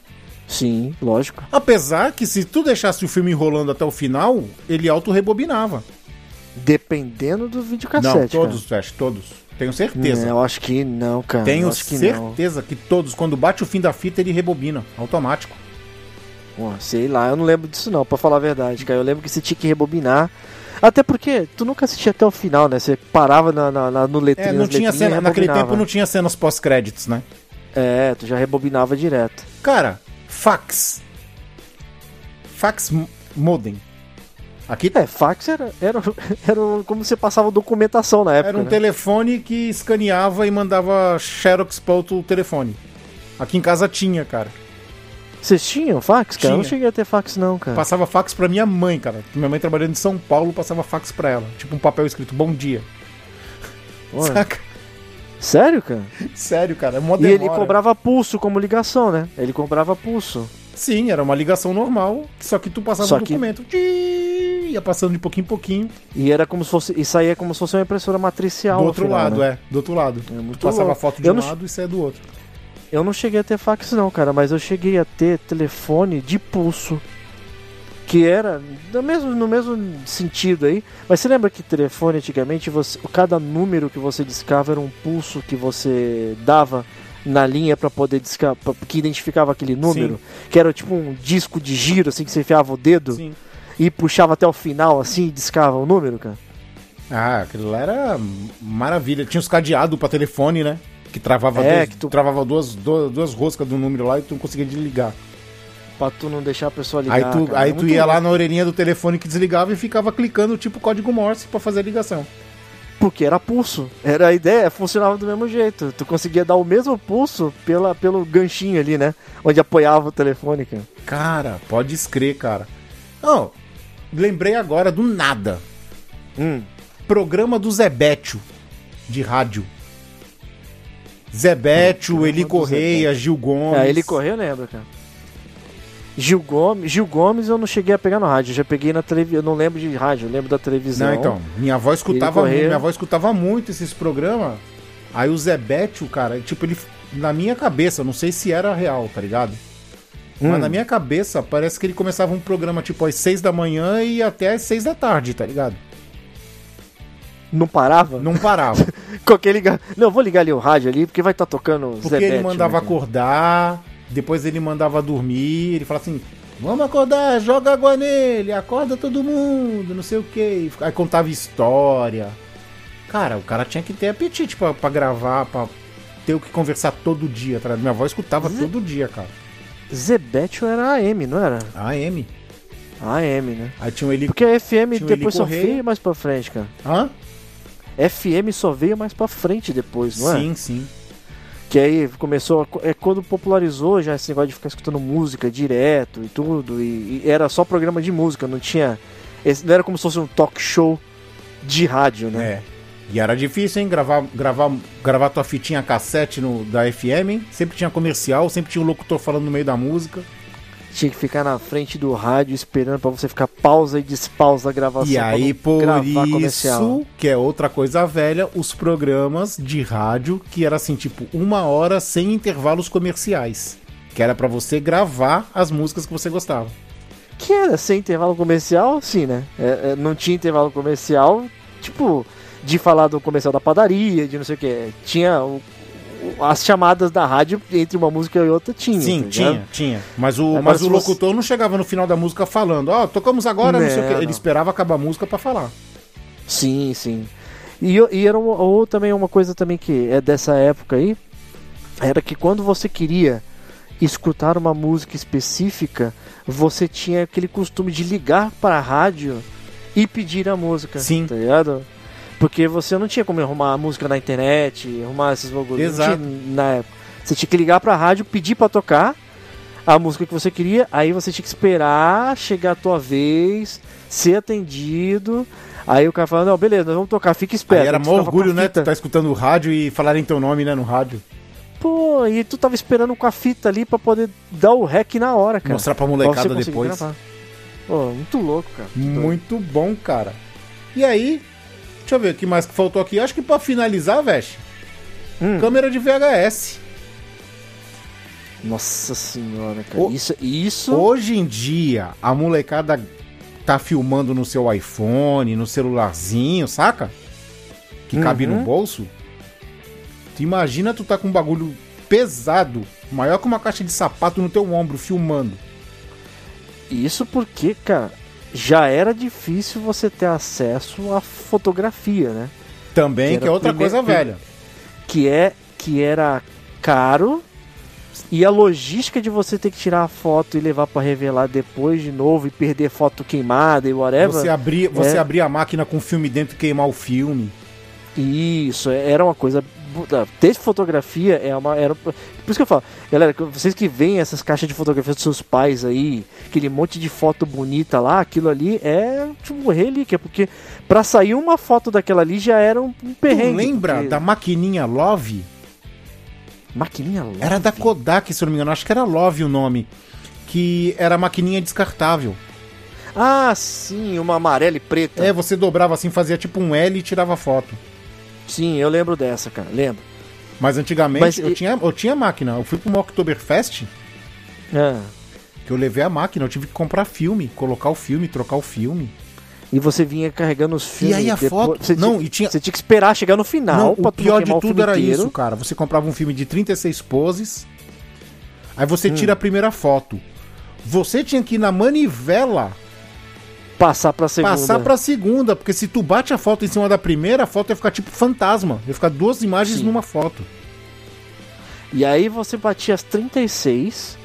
Speaker 3: Sim, lógico.
Speaker 2: Apesar que se tu deixasse o filme enrolando até o final, ele auto-rebobinava.
Speaker 3: Dependendo do videocassete.
Speaker 2: Não, todos, acho, todos. Tenho
Speaker 3: cara.
Speaker 2: certeza.
Speaker 3: Não, eu acho que não, cara.
Speaker 2: Tenho
Speaker 3: que não.
Speaker 2: certeza que todos, quando bate o fim da fita, ele rebobina, automático.
Speaker 3: Pô, sei lá, eu não lembro disso não, pra falar a verdade, cara. Eu lembro que você tinha que rebobinar. Até porque tu nunca assistia até o final, né? Você parava na, na- na- no letrinho.
Speaker 2: É, não tinha cena, naquele tempo não tinha cenas pós-créditos, né?
Speaker 3: É, tu já rebobinava direto.
Speaker 2: Cara, fax. Fax modem. Aqui
Speaker 3: É, fax era, era, era como você passava documentação na época.
Speaker 2: era um
Speaker 3: né?
Speaker 2: telefone que escaneava e mandava xerox para outro telefone. Aqui em casa tinha, cara.
Speaker 3: Vocês tinham fax, cara? Eu não
Speaker 2: Tinha.
Speaker 3: cheguei a ter fax, não, cara.
Speaker 2: Passava fax pra minha mãe, cara. Minha mãe trabalhando em São Paulo passava fax pra ela. Tipo um papel escrito bom dia.
Speaker 3: Olha.
Speaker 2: Saca?
Speaker 3: Sério, cara?
Speaker 2: Sério, cara. É mó
Speaker 3: E ele cobrava pulso como ligação, né? Ele cobrava pulso.
Speaker 2: Sim, era uma ligação normal, só que tu passava
Speaker 3: Só
Speaker 2: o
Speaker 3: que-
Speaker 2: documento. Tchii, Ia passando de pouquinho em pouquinho.
Speaker 3: E era como se fosse. E saía como se fosse uma impressora matricial.
Speaker 2: do outro
Speaker 3: final,
Speaker 2: lado,
Speaker 3: né?
Speaker 2: é. Do outro lado.
Speaker 3: É
Speaker 2: tu passava
Speaker 3: louco.
Speaker 2: foto de
Speaker 3: Eu
Speaker 2: um
Speaker 3: não-
Speaker 2: lado e saia do outro.
Speaker 3: Eu não cheguei a ter fax não, cara, mas eu cheguei a ter telefone de pulso. Que era no mesmo, no mesmo sentido aí. Mas você lembra que telefone antigamente, você, cada número que você discava era um pulso que você dava na linha pra poder discar, pra- que identificava aquele número? Que era tipo um disco de giro, assim, que você enfiava o dedo
Speaker 2: Sim.
Speaker 3: e puxava até o final, assim, e discava o número, cara?
Speaker 2: Ah, aquilo lá era maravilha. Tinha os cadeados pra telefone, né? Que travava,
Speaker 3: É,
Speaker 2: dois,
Speaker 3: que tu-
Speaker 2: travava duas, duas, duas roscas do número lá e tu não conseguia desligar.
Speaker 3: Pra tu não deixar a pessoa ligar.
Speaker 2: aí tu,
Speaker 3: cara.
Speaker 2: aí
Speaker 3: É
Speaker 2: tu ia lá
Speaker 3: louco.
Speaker 2: na orelhinha do telefone que desligava e ficava clicando tipo código Morse pra fazer a ligação.
Speaker 3: Porque era pulso. Era a ideia, funcionava do mesmo jeito. Tu conseguia dar o mesmo pulso pela, pelo ganchinho ali, né? Onde apoiava o telefone, cara.
Speaker 2: Cara, pode escrever, cara. Não, lembrei agora do nada.
Speaker 3: Hum.
Speaker 2: Programa do Zebétio, de rádio. Zebétio, Eli
Speaker 3: do
Speaker 2: Correia, Gil Gomes.
Speaker 3: É, ele correu, lembra, cara. Gil Gomes, Gil Gomes eu não cheguei a pegar no rádio, eu já peguei na televisão, eu não lembro de rádio, eu lembro da televisão.
Speaker 2: Não, então, minha avó escutava,
Speaker 3: Correia.
Speaker 2: minha avó escutava muito esses programas Aí o Zebetio, cara, tipo, ele. Na minha cabeça, não sei se era real, tá ligado? Mas
Speaker 3: Hum.
Speaker 2: na minha cabeça, parece que ele começava um programa tipo às 6 da manhã e até às 6 da tarde, tá ligado?
Speaker 3: Não parava?
Speaker 2: Não parava.
Speaker 3: Aquele ligar. Não, vou ligar ali o rádio ali, porque vai estar tocando
Speaker 2: Porque
Speaker 3: Zebete,
Speaker 2: ele mandava
Speaker 3: né,
Speaker 2: acordar, depois ele mandava dormir, ele falava assim: vamos acordar, joga água nele, acorda todo mundo, não sei o que. Aí contava história. Cara, o cara tinha que ter apetite pra, pra gravar, pra ter o que conversar todo dia, tá? Minha avó escutava
Speaker 3: Ze-
Speaker 2: todo dia, cara.
Speaker 3: Zebetio era AM, não era?
Speaker 2: AM.
Speaker 3: AM, né?
Speaker 2: Aí tinha um ele.
Speaker 3: Porque a FM
Speaker 2: Tinha
Speaker 3: depois só
Speaker 2: Eli
Speaker 3: veio mais pra frente, cara.
Speaker 2: Hã?
Speaker 3: FM só veio mais pra frente depois, não é?
Speaker 2: Sim, sim.
Speaker 3: Que aí começou, a- é quando popularizou já esse negócio de ficar escutando música direto e tudo, e, e era só programa de música, não tinha. esse- não era como se fosse um talk show de rádio, né?
Speaker 2: É. E era difícil, hein? Gravar, gravar, gravar tua fitinha cassete no, da FM, hein? Sempre tinha comercial, sempre tinha um locutor falando no meio da música.
Speaker 3: Tinha que ficar na frente do rádio esperando pra você ficar pausa e despausa a gravação.
Speaker 2: E aí, por isso, que é outra coisa velha, os programas de rádio, que era assim, tipo, uma hora sem intervalos comerciais. Que era pra você gravar as músicas que você gostava.
Speaker 3: Que era sem intervalo comercial, sim, né? É, é, não tinha intervalo comercial, tipo, de falar do comercial da padaria, de não sei o que. Tinha o- as chamadas da rádio entre uma música e outra, tinha.
Speaker 2: Sim,
Speaker 3: tá
Speaker 2: tinha, tinha. Mas o, mas o
Speaker 3: você-
Speaker 2: locutor não chegava no final da música falando, ó, tocamos agora, não, sei o
Speaker 3: Não,
Speaker 2: quê. Ele
Speaker 3: não.
Speaker 2: esperava acabar a música pra falar.
Speaker 3: Sim, sim. E, e era uma, ou também uma coisa também que é dessa época aí, era que quando você queria escutar uma música específica, você tinha aquele costume de ligar para a rádio e pedir a música.
Speaker 2: Sim.
Speaker 3: Tá ligado? Porque você não tinha como arrumar a música na internet, arrumar esses bagulhos.
Speaker 2: Exato.
Speaker 3: tinha na época. Você tinha que ligar pra rádio, pedir pra tocar a música que você queria, aí você tinha que esperar chegar a tua vez, ser atendido. Aí o cara falava, não, beleza, nós vamos tocar, fica esperto.
Speaker 2: Aí era mó orgulho, né? Tu tá escutando o rádio e falarem teu nome, né, no rádio.
Speaker 3: Pô, e tu tava esperando com a fita ali pra poder dar o rec na hora, cara.
Speaker 2: Mostrar pra
Speaker 3: Pra
Speaker 2: molecada
Speaker 3: conseguir
Speaker 2: depois.
Speaker 3: gravar. Pô, muito louco, cara. Muito.
Speaker 2: Muito bom, cara. E aí, deixa eu ver o que mais que faltou aqui. Acho que pra finalizar, Veste,
Speaker 3: Hum.
Speaker 2: câmera de VHS.
Speaker 3: Nossa senhora, cara.
Speaker 2: O-
Speaker 3: Isso, isso.
Speaker 2: Hoje em dia, a molecada tá filmando no seu iPhone, no celularzinho, saca? Que cabe
Speaker 3: Uhum.
Speaker 2: no bolso. Tu imagina tu tá com um bagulho pesado, maior que uma caixa de sapato no teu ombro, filmando.
Speaker 3: Isso porque, cara, já era difícil você ter acesso à fotografia, né?
Speaker 2: Também,
Speaker 3: Que
Speaker 2: que, é outra coisa velha.
Speaker 3: Que é que era caro e a logística de você ter que tirar a foto e levar pra revelar depois de novo e perder foto queimada e whatever.
Speaker 2: Você abrir, você
Speaker 3: É.
Speaker 2: abrir a máquina com filme dentro e queimar o filme.
Speaker 3: Isso, é- era uma coisa. Ter fotografia é uma. Era, por isso que eu falo, galera, vocês que veem essas caixas de fotografia dos seus pais aí, aquele monte de foto bonita lá, aquilo ali é tipo relíquia, porque pra sair uma foto daquela ali já era um, um perrengue.
Speaker 2: Tu lembra
Speaker 3: porque-
Speaker 2: da maquininha Love?
Speaker 3: maquininha Love?
Speaker 2: Era da Kodak, se eu não me engano. Acho que era Love o nome. Que era maquininha descartável.
Speaker 3: Ah, sim, uma amarela e preta.
Speaker 2: É, você dobrava assim, fazia tipo um L e tirava foto.
Speaker 3: Sim, eu lembro dessa, cara, lembro.
Speaker 2: Mas antigamente
Speaker 3: Mas
Speaker 2: eu,
Speaker 3: e-
Speaker 2: tinha, eu tinha máquina. Eu fui pra uma Oktoberfest
Speaker 3: Ah,
Speaker 2: que eu levei a máquina. Eu tive que comprar filme, colocar o filme, trocar o filme.
Speaker 3: e você vinha carregando os filmes.
Speaker 2: aí a
Speaker 3: depois-
Speaker 2: foto-
Speaker 3: Você
Speaker 2: não,
Speaker 3: tinha,
Speaker 2: e tinha-
Speaker 3: você tinha que esperar chegar no final
Speaker 2: Não, o pior de tudo era
Speaker 3: inteiro.
Speaker 2: isso, cara. Você comprava um filme de 36 poses. Aí você
Speaker 3: Hum.
Speaker 2: tira a primeira foto. Você tinha que ir na manivela
Speaker 3: Passar pra segunda.
Speaker 2: passar pra segunda, porque se tu bate a foto em cima da primeira, a foto ia ficar tipo fantasma. Ia ficar duas imagens
Speaker 3: Sim.
Speaker 2: numa foto.
Speaker 3: E aí você batia as 36.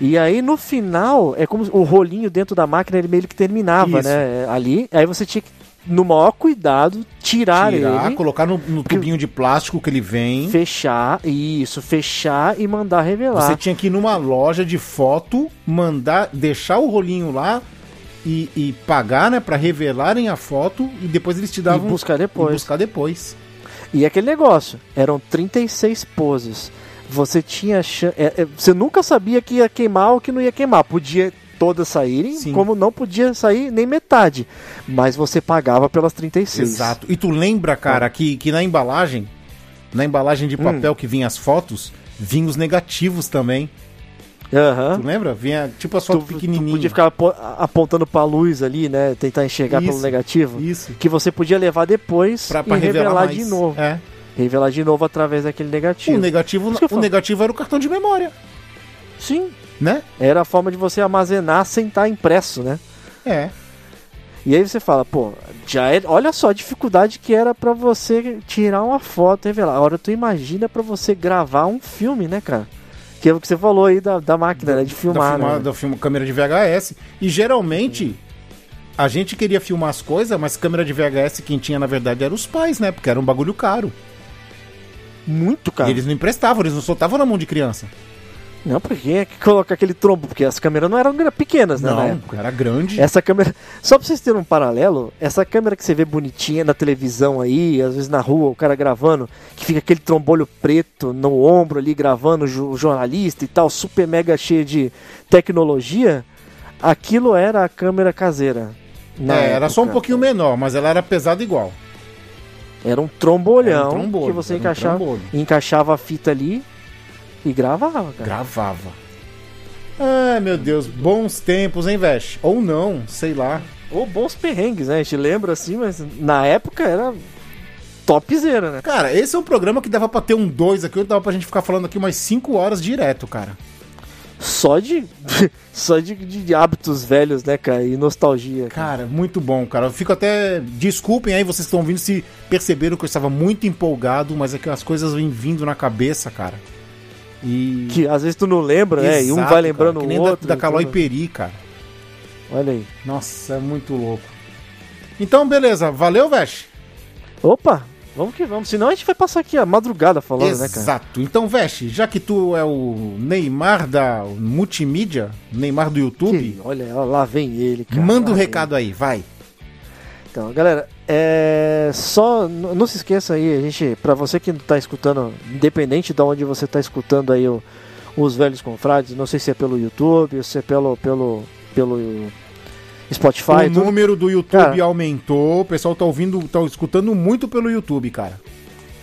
Speaker 3: E aí no final, é como o rolinho dentro da máquina ele meio que terminava,
Speaker 2: Isso.
Speaker 3: né? Ali. Aí você tinha que, no maior cuidado, tirar,
Speaker 2: Tirar,
Speaker 3: ele,
Speaker 2: colocar no, no tubinho de plástico que ele vem.
Speaker 3: fechar, isso, fechar e mandar revelar.
Speaker 2: Você tinha que ir numa loja de foto, mandar, deixar o rolinho lá e, e pagar, né, pra revelarem a foto e depois eles te davam
Speaker 3: e buscar depois.
Speaker 2: e buscar depois.
Speaker 3: E aquele negócio, eram 36 poses. Você tinha é, é, você nunca sabia que ia queimar ou que não ia queimar. Podia todas saírem,
Speaker 2: Sim.
Speaker 3: como não podia sair nem metade. Mas você pagava pelas 36.
Speaker 2: Exato. E tu lembra, cara, que, que na embalagem na embalagem
Speaker 3: Hum.
Speaker 2: de papel que vinha as fotos, vinha os negativos também.
Speaker 3: Aham.
Speaker 2: Tu lembra? Vinha tipo as
Speaker 3: Tu,
Speaker 2: fotos
Speaker 3: tu podia ficar apo- apontando pra luz ali, né? Tentar enxergar pelo
Speaker 2: Isso,
Speaker 3: negativo.
Speaker 2: Isso.
Speaker 3: Que você podia levar depois
Speaker 2: Pra, pra
Speaker 3: e
Speaker 2: revelar,
Speaker 3: revelar, de novo.
Speaker 2: É.
Speaker 3: Revelar de novo através daquele negativo.
Speaker 2: O negativo, o negativo era o cartão de memória,
Speaker 3: Sim.
Speaker 2: né?
Speaker 3: Era a forma de você armazenar sem estar impresso, né?
Speaker 2: É.
Speaker 3: E aí você fala, pô, já é, olha só a dificuldade que era pra você tirar uma foto e revelar. Agora tu imagina pra você gravar um filme, né, cara? Que o que você falou aí da, da máquina, né? De filmar,
Speaker 2: da, filma-
Speaker 3: né?
Speaker 2: da filma- câmera de VHS. E geralmente a gente queria filmar as coisas, mas câmera de VHS quem tinha na verdade eram os pais, né? Porque era um bagulho caro.
Speaker 3: Muito, cara.
Speaker 2: E eles não emprestavam, eles não soltavam na mão de criança.
Speaker 3: Não, porque quem é que coloca aquele trombo? Porque as câmeras não eram pequenas, né?
Speaker 2: não,
Speaker 3: época.
Speaker 2: era grande.
Speaker 3: Essa câmera. Só pra vocês terem um paralelo, essa câmera que você vê bonitinha na televisão aí, às vezes na rua, o cara gravando, que fica aquele trombolho preto no ombro ali, gravando o jo- jornalista e tal, super mega cheia de tecnologia, aquilo era a câmera caseira.
Speaker 2: É, era só um
Speaker 3: época.
Speaker 2: pouquinho menor, mas ela era pesada igual.
Speaker 3: Era um trombolhão
Speaker 2: Era um trombolho,
Speaker 3: que você
Speaker 2: um
Speaker 3: encaixava,
Speaker 2: trombolho.
Speaker 3: encaixava a fita ali e gravava, cara.
Speaker 2: Gravava. Ai, meu Deus, bons tempos, hein, Vesh? Ou não, sei lá.
Speaker 3: Ou bons perrengues, né? A gente lembra assim, mas na época era topzera, né?
Speaker 2: Cara, esse é um programa que dava pra ter um dois aqui, dava pra gente ficar falando aqui umas 5 horas direto, cara.
Speaker 3: Só de só de, de hábitos velhos, né, cara? E nostalgia.
Speaker 2: Cara, muito bom, cara. Eu fico até. Desculpem aí, vocês estão ouvindo se perceberam que eu estava muito empolgado, mas é que as coisas vêm vindo na cabeça, cara. E.
Speaker 3: Que às vezes tu não lembra, né? E um
Speaker 2: Exato,
Speaker 3: vai lembrando
Speaker 2: cara, que
Speaker 3: o
Speaker 2: nem
Speaker 3: outro.
Speaker 2: Da, da Calói
Speaker 3: tudo.
Speaker 2: Peri, cara.
Speaker 3: Olha aí.
Speaker 2: Nossa, é muito louco. Então, beleza. Valeu, Vesh?
Speaker 3: Opa, vamos que vamos. Senão a gente vai passar aqui a madrugada falando, né, cara?
Speaker 2: Exato. Então, Vesh, já que tu é o Neymar da multimídia, Neymar do YouTube,
Speaker 3: Que- olha, lá vem ele, cara.
Speaker 2: manda o
Speaker 3: vem
Speaker 2: recado aí, vai.
Speaker 3: Então, galera, é só não se esqueça aí, a gente, para você que tá escutando, independente de onde você tá escutando aí o- os velhos confrades, não sei se é pelo YouTube, ou se é pelo pelo pelo Spotify,
Speaker 2: o
Speaker 3: tudo.
Speaker 2: número do YouTube
Speaker 3: Cara.
Speaker 2: aumentou, o pessoal tá ouvindo, tá escutando muito pelo YouTube, cara.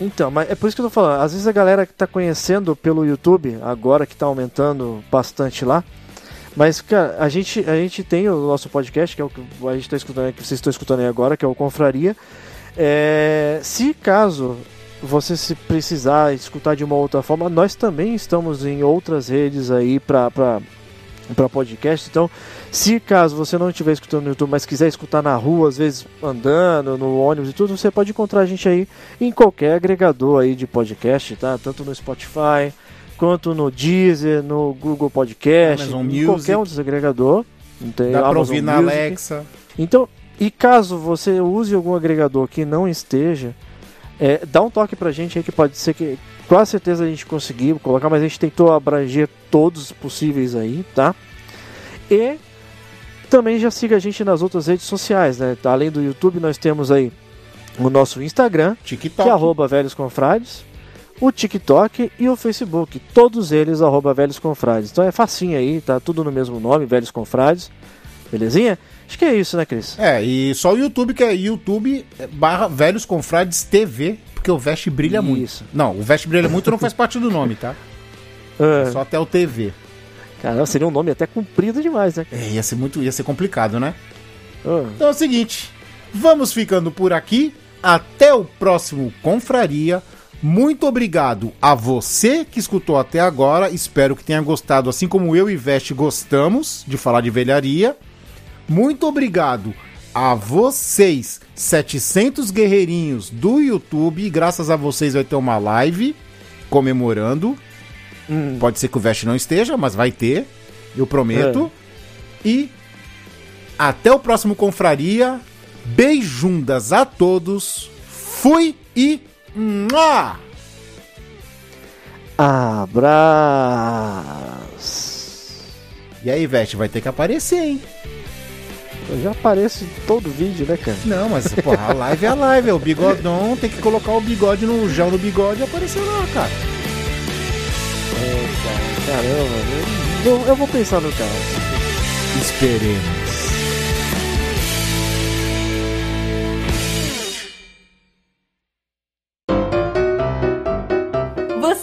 Speaker 3: Então, mas é por isso que eu tô falando. Às vezes a galera que tá conhecendo pelo YouTube, agora que tá aumentando bastante lá. Mas, cara, a gente, a gente tem o nosso podcast, que é o que a gente tá escutando, que vocês estão escutando aí agora, que é o Confraria. É, se caso você se precisar escutar de uma outra forma, nós também estamos em outras redes aí para para podcast. Então, se caso você não estiver escutando no YouTube, mas quiser escutar na rua, às vezes andando, no ônibus e tudo, você pode encontrar a gente aí em qualquer agregador aí de podcast, tá? Tanto no Spotify, quanto no Deezer, no Google Podcast,
Speaker 2: Amazon
Speaker 3: em qualquer um dos agregadores. Tem
Speaker 2: Dá pra
Speaker 3: Amazon
Speaker 2: ouvir na. Alexa.
Speaker 3: Então, e caso você use algum agregador que não esteja, é, dá um toque pra gente aí que pode ser que com certeza a gente conseguiu colocar, mas a gente tentou abranger todos os possíveis aí, tá? E também já siga a gente nas outras redes sociais, né? Além do YouTube, nós temos aí o nosso Instagram,
Speaker 2: TikTok.
Speaker 3: que é arroba Velhos Confrades, o TikTok e o Facebook, todos eles arroba Velhos Confrades. Então é facinho aí, tá tudo no mesmo nome, Velhos Confrades, belezinha? Acho que é isso, né, Cris?
Speaker 2: É, e só o YouTube, que é YouTube barra Velhos Confrades TV, porque o Veste brilha muito.
Speaker 3: Isso.
Speaker 2: Não, o Veste brilha muito não faz parte do nome, tá? É
Speaker 3: Ah,
Speaker 2: só até o TV.
Speaker 3: Caramba, seria um nome até comprido demais, né?
Speaker 2: É, ia ser muito, ia ser complicado, né?
Speaker 3: Ah,
Speaker 2: Então é o seguinte, vamos ficando por aqui. Até o próximo Confraria. Muito obrigado a você que escutou até agora. Espero que tenha gostado, assim como eu e Veste gostamos de falar de velharia. Muito obrigado a vocês, 700 guerreirinhos do YouTube. Graças a vocês vai ter uma live comemorando.
Speaker 3: hum,
Speaker 2: Pode ser que o Veste não esteja, mas vai ter. Eu prometo. E até o próximo Confraria. Beijundas a todos. Fui e. Mua!
Speaker 3: abraço.
Speaker 2: E aí, Veste, vai ter que aparecer, hein?
Speaker 3: Eu já apareço em todo vídeo, né, cara?
Speaker 2: Não, mas porra, a live é a live, é o bigodão, tem que colocar o bigode no gel no bigode e aparecer lá, cara.
Speaker 3: É, cara, caramba, eu, eu- eu vou pensar no cara.
Speaker 2: Esperemos.